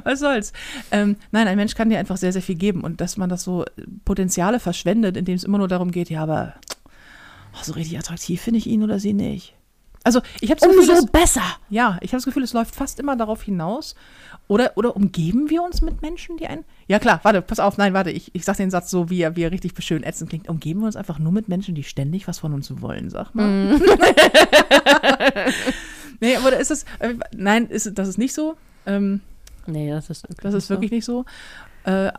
was soll's. Ähm, nein, ein Mensch kann dir einfach sehr, sehr viel geben. Und dass man das so Potenziale verschwendet, indem es immer nur darum geht, ja, aber oh, so richtig attraktiv finde ich ihn oder sie nicht. Also ich habe das Gefühl, Umso es- besser. ja, ich habe das Gefühl, es läuft fast immer darauf hinaus. Oder, oder umgeben wir uns mit Menschen, die einen. Ja, klar, warte, pass auf, nein, warte, ich, ich sag den Satz so, wie er, wie er richtig schön ätzend klingt. Umgeben wir uns einfach nur mit Menschen, die ständig was von uns wollen, sag mal. <laughs> nee, aber ist es. Äh, nein, ist, das ist nicht so. Ähm, Nee, das ist wirklich das ist wirklich nicht so. Äh,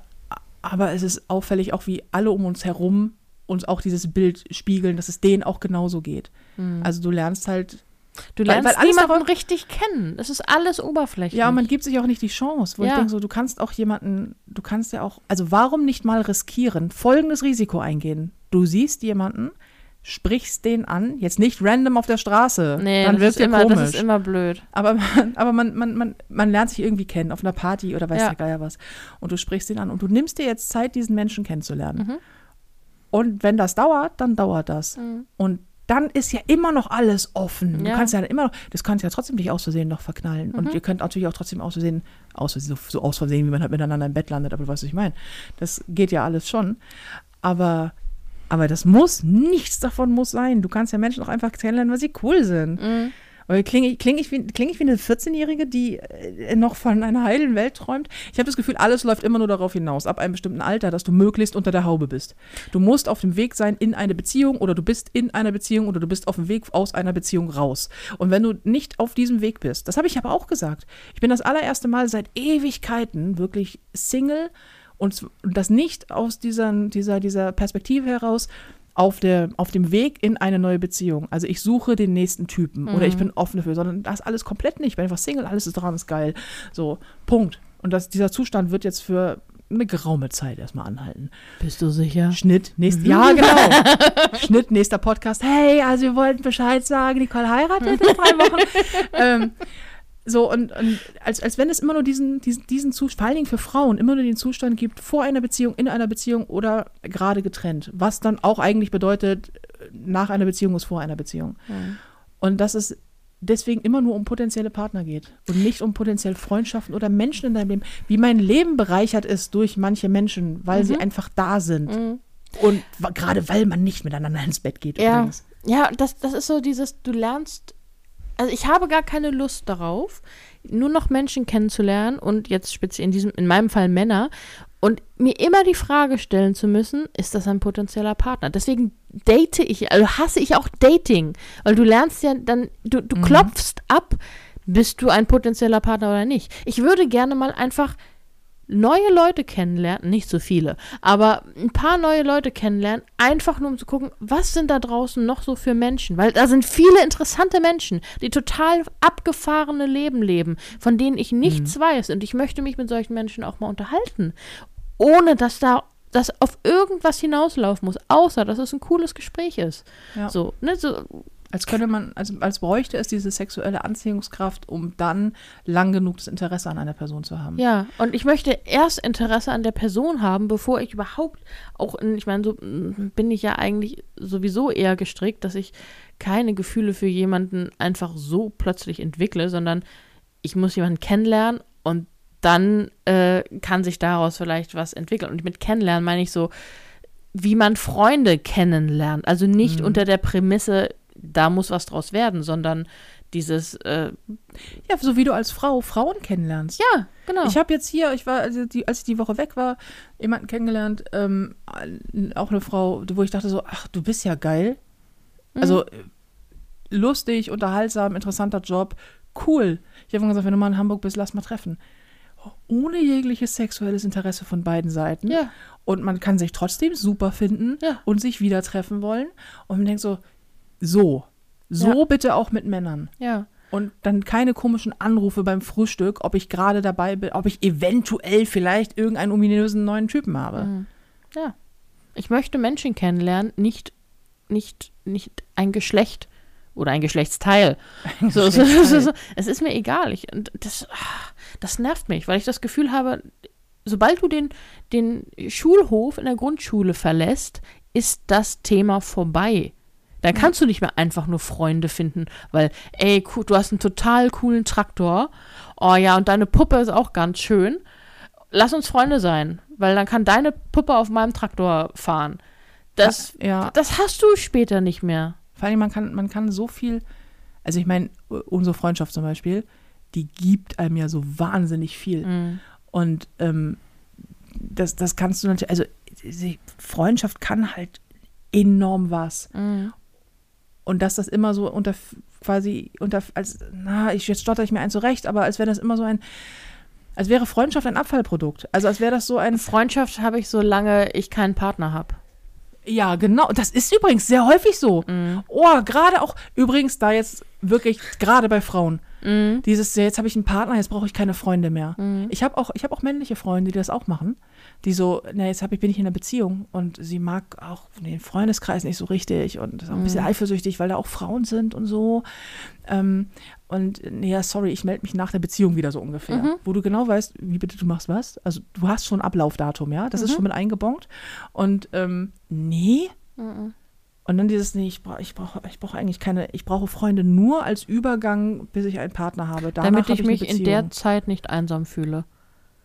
aber es ist auffällig, auch wie alle um uns herum uns auch dieses Bild spiegeln, dass es denen auch genauso geht. Also du lernst halt Du Weil- lernst weil alles niemanden darauf- richtig kennen. Das ist alles oberflächlich. Ja, man gibt sich auch nicht die Chance, wo ich Ja. denke, so, du kannst auch jemanden, du kannst ja auch, also warum nicht mal riskieren, folgendes Risiko eingehen. Du siehst jemanden, sprichst den an, jetzt nicht random auf der Straße, nee, dann ist dir immer, komisch. das ist immer blöd. aber man, aber man, man, man, man lernt sich irgendwie kennen, auf einer Party oder weiß Ja. der Geier was. Und du sprichst den an und du nimmst dir jetzt Zeit, diesen Menschen kennenzulernen. Mhm. Und wenn das dauert, dann dauert das. Mhm. Und dann ist ja immer noch alles offen. Du Ja. kannst ja immer noch, das kannst ja trotzdem dich aus Versehen noch verknallen. Mhm. Und ihr könnt natürlich auch trotzdem aus Versehen, aus so, so aus Versehen, wie man halt miteinander im Bett landet, aber du weißt, was ich meine. Das geht ja alles schon. Aber, aber das muss, nichts davon muss sein. Du kannst ja Menschen auch einfach kennenlernen, weil sie cool sind. Mhm. Klinge ich, kling ich, wie, kling ich wie eine 14-Jährige, die äh, noch von einer heilen Welt träumt? Ich habe das Gefühl, alles läuft immer nur darauf hinaus, ab einem bestimmten Alter, dass du möglichst unter der Haube bist. Du musst auf dem Weg sein in eine Beziehung oder du bist in einer Beziehung oder du bist auf dem Weg aus einer Beziehung raus. Und wenn du nicht auf diesem Weg bist, das habe ich aber auch gesagt. Ich bin das allererste Mal seit Ewigkeiten wirklich Single und das nicht aus dieser, dieser, dieser Perspektive heraus, auf, der, auf dem Weg in eine neue Beziehung. Also ich suche den nächsten Typen oder ich bin offen dafür, sondern das alles komplett nicht. Ich bin einfach Single, alles ist dran, ist geil. So, Punkt. Und das, dieser Zustand wird jetzt für eine geraume Zeit erstmal anhalten. Bist du sicher? Schnitt, nächst, ja genau. <laughs> Schnitt, nächster Podcast. Hey, also wir wollten Bescheid sagen, Nicole heiratet in drei Wochen. <laughs> ähm, so, und, und als, als wenn es immer nur diesen, diesen, diesen Zustand, vor allen Dingen für Frauen, immer nur den Zustand gibt, vor einer Beziehung, in einer Beziehung oder gerade getrennt. Was dann auch eigentlich bedeutet, nach einer Beziehung ist vor einer Beziehung. Und dass es deswegen immer nur um potenzielle Partner geht und nicht um potenziell Freundschaften oder Menschen in deinem Leben. Wie mein Leben bereichert ist durch manche Menschen, weil sie einfach da sind. Mhm. Und gerade weil man nicht miteinander ins Bett geht. Ja, übrigens. ja das, das ist so dieses, du lernst, also ich habe gar keine Lust darauf, nur noch Menschen kennenzulernen und jetzt speziell in diesem, in meinem Fall Männer und mir immer die Frage stellen zu müssen, ist das ein potenzieller Partner? Deswegen date ich, also hasse ich auch Dating, weil du lernst ja dann, du, du klopfst ab, bist du ein potenzieller Partner oder nicht. Ich würde gerne mal einfach neue Leute kennenlernen, nicht so viele, aber ein paar neue Leute kennenlernen, einfach nur um zu gucken, was sind da draußen noch so für Menschen, weil da sind viele interessante Menschen, die total abgefahrene Leben leben, von denen ich nichts weiß und ich möchte mich mit solchen Menschen auch mal unterhalten, ohne dass da das auf irgendwas hinauslaufen muss, außer dass es ein cooles Gespräch ist. Ja. So, ne, so, Als könnte man, als, als bräuchte es diese sexuelle Anziehungskraft, um dann lang genug das Interesse an einer Person zu haben. ja. Und ich möchte erst Interesse an der Person haben, bevor ich überhaupt auch, in, ich meine, so mm, bin ich ja eigentlich sowieso eher gestrickt, dass ich keine Gefühle für jemanden einfach so plötzlich entwickle, sondern ich muss jemanden kennenlernen und dann äh, kann sich daraus vielleicht was entwickeln. Und mit kennenlernen meine ich so, wie man Freunde kennenlernt. Also nicht Mhm. unter der Prämisse, da muss was draus werden, sondern dieses, äh, Ja, so wie du als Frau Frauen kennenlernst. ja, genau. Ich habe jetzt hier, ich war, also die, als ich die Woche weg war, jemanden kennengelernt, ähm, auch eine Frau, wo ich dachte so, ach, du bist ja geil. Mhm. Also lustig, unterhaltsam, interessanter Job, cool. Ich habe gesagt, wenn du mal in Hamburg bist, lass mal treffen. Ohne jegliches sexuelles Interesse von beiden Seiten. ja, Und man kann sich trotzdem super finden Ja. und sich wieder treffen wollen. Und man denkt so, so, so Ja. bitte auch mit Männern. ja. Und dann keine komischen Anrufe beim Frühstück, ob ich gerade dabei bin, ob ich eventuell vielleicht irgendeinen ominösen neuen Typen habe. Mhm. Ja. Ich möchte Menschen kennenlernen, nicht, nicht, nicht ein Geschlecht oder ein Geschlechtsteil. So, so, so, so, so. Es ist mir egal. Ich, das, ah, das nervt mich, weil ich das Gefühl habe, sobald du den, den Schulhof in der Grundschule verlässt, ist das Thema vorbei. Dann kannst du nicht mehr einfach nur Freunde finden, weil, ey, du hast einen total coolen Traktor. Oh ja, und deine Puppe ist auch ganz schön. Lass uns Freunde sein, weil dann kann deine Puppe auf meinem Traktor fahren. Das, Ja, das hast du später nicht mehr. vor allem man kann, man kann so viel, also ich meine, unsere Freundschaft zum Beispiel, die gibt einem ja so wahnsinnig viel. Mhm. Und ähm, das, das kannst du natürlich, also Freundschaft kann halt enorm was. Mhm. Und dass das immer so unter quasi unter als na ich jetzt stotter ich mir ein zurecht, aber als wäre das immer so ein als wäre Freundschaft ein Abfallprodukt. Also als wäre das so ein Freundschaft habe ich, solange ich keinen Partner habe. ja genau. Das ist übrigens sehr häufig so. Mhm. Oh gerade auch übrigens da jetzt wirklich gerade bei Frauen Mhm. dieses jetzt habe ich einen Partner, jetzt brauche ich keine Freunde mehr. Mhm. Ich habe auch ich habe auch männliche Freunde, die das auch machen. Die so, na, jetzt hab ich, bin ich in einer Beziehung und sie mag auch den Freundeskreis nicht so richtig und ist auch ein bisschen eifersüchtig, weil da auch Frauen sind und so. Ähm, und ja, sorry, ich melde mich nach der Beziehung wieder so ungefähr. Mhm. Wo du genau weißt, wie bitte du machst was. Also du hast schon Ablaufdatum, ja, das ist Mhm. schon mit eingebongt. Und ähm, nee. Mhm. Und dann dieses, nee, ich brauche ich brauch, ich brauch eigentlich keine, ich brauche Freunde nur als Übergang, bis ich einen Partner habe. Danach Damit hab ich mich in der Zeit nicht einsam fühle.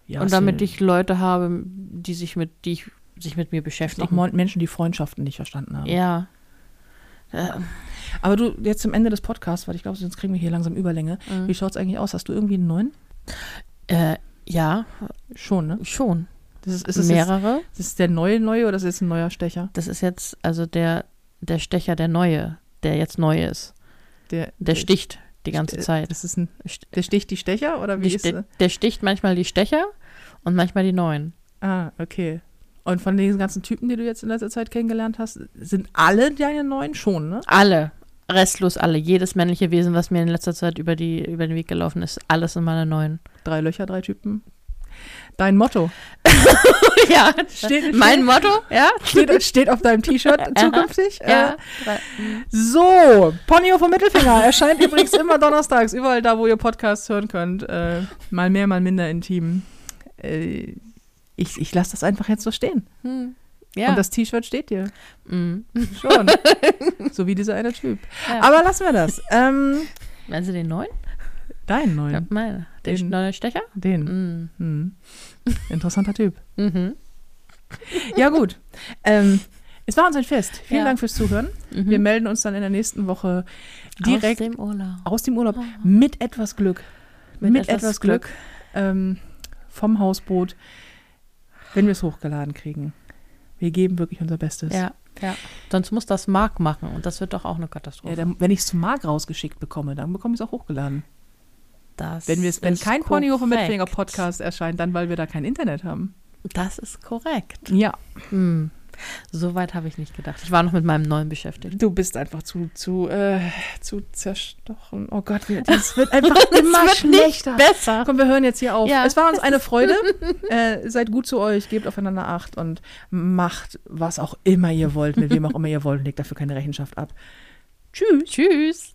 Ja, und damit ich Leute habe, die sich mit, die ich, sich mit mir auch beschäftigen. Mon- Menschen, die Freundschaften nicht verstanden haben. Ja. Äh, Aber du, jetzt zum Ende des Podcasts, weil ich glaube, sonst kriegen wir hier langsam Überlänge. Mhm. Wie schaut es eigentlich aus? Hast du irgendwie einen neuen? äh, ja, Schon, ne? schon. Das ist, ist, es jetzt, Mehrere. ist es der neue neue oder ist es jetzt ein neuer Stecher? Das ist jetzt also der, der Stecher, der neue, der jetzt neu ist. Der, Der sticht die ganze Zeit. Das ist ein, der sticht die Stecher oder wie Die ist Ste- der sticht manchmal die Stecher und manchmal die neuen. Ah, okay. Und von den ganzen Typen, die du jetzt in letzter Zeit kennengelernt hast, sind alle deine neuen schon, ne? Alle. Restlos alle. Jedes männliche Wesen, was mir in letzter Zeit über, die, über den Weg gelaufen ist, alles sind meine neuen. Drei Löcher, drei Typen. Dein Motto. <laughs> ja, Steht, mein Motto, ja. steht, steht auf deinem T-Shirt <laughs> zukünftig. Ja. Äh, So, Ponyo vom Mittelfinger erscheint übrigens immer donnerstags, überall da, wo ihr Podcasts hören könnt. Äh, mal mehr, mal minder intim. Äh, ich ich lasse das einfach jetzt so stehen. Hm. Ja. Und das T-Shirt steht dir. mm. Schon. <laughs> so wie dieser eine Typ. Ja. Aber lassen wir das. Ähm, Meinen Sie den neuen? Deinen Ja, neuen. meine. Den, Den- neuen Stecher? Den. Mm. Hm. Interessanter Typ. Mhm. <laughs> Ja, gut. Ähm, es war uns ein Fest. Vielen Ja. Dank fürs Zuhören. Mhm. Wir melden uns dann in der nächsten Woche direkt Aus dem Urlaub. aus dem Urlaub mit etwas Glück. Mit, etwas, Glück, ähm, vom Hausboot, wenn wir es hochgeladen kriegen. Wir geben wirklich unser Bestes. Ja, ja. Sonst muss das Mark machen und das wird doch auch eine Katastrophe. Ja, dann, wenn ich es zum Mark rausgeschickt bekomme, dann bekomme ich es auch hochgeladen. Das Wenn, wenn ist kein Ponyhof und korrekt. Mittelfinger Podcast erscheint, dann weil wir da kein Internet haben. Das ist korrekt. Ja. Hm. So weit habe ich nicht gedacht. Ich war noch mit meinem neuen beschäftigt. Du bist einfach zu, zu, äh, zu zerstochen. Oh Gott, <laughs> das wird einfach immer wird schlechter. Nicht besser. Komm, wir hören jetzt hier auf. Ja. Es war uns eine Freude. <laughs> äh, seid gut zu euch, gebt aufeinander Acht und macht, was auch immer ihr wollt, mit wem auch immer ihr wollt, legt dafür keine Rechenschaft ab. Tschüss. Tschüss.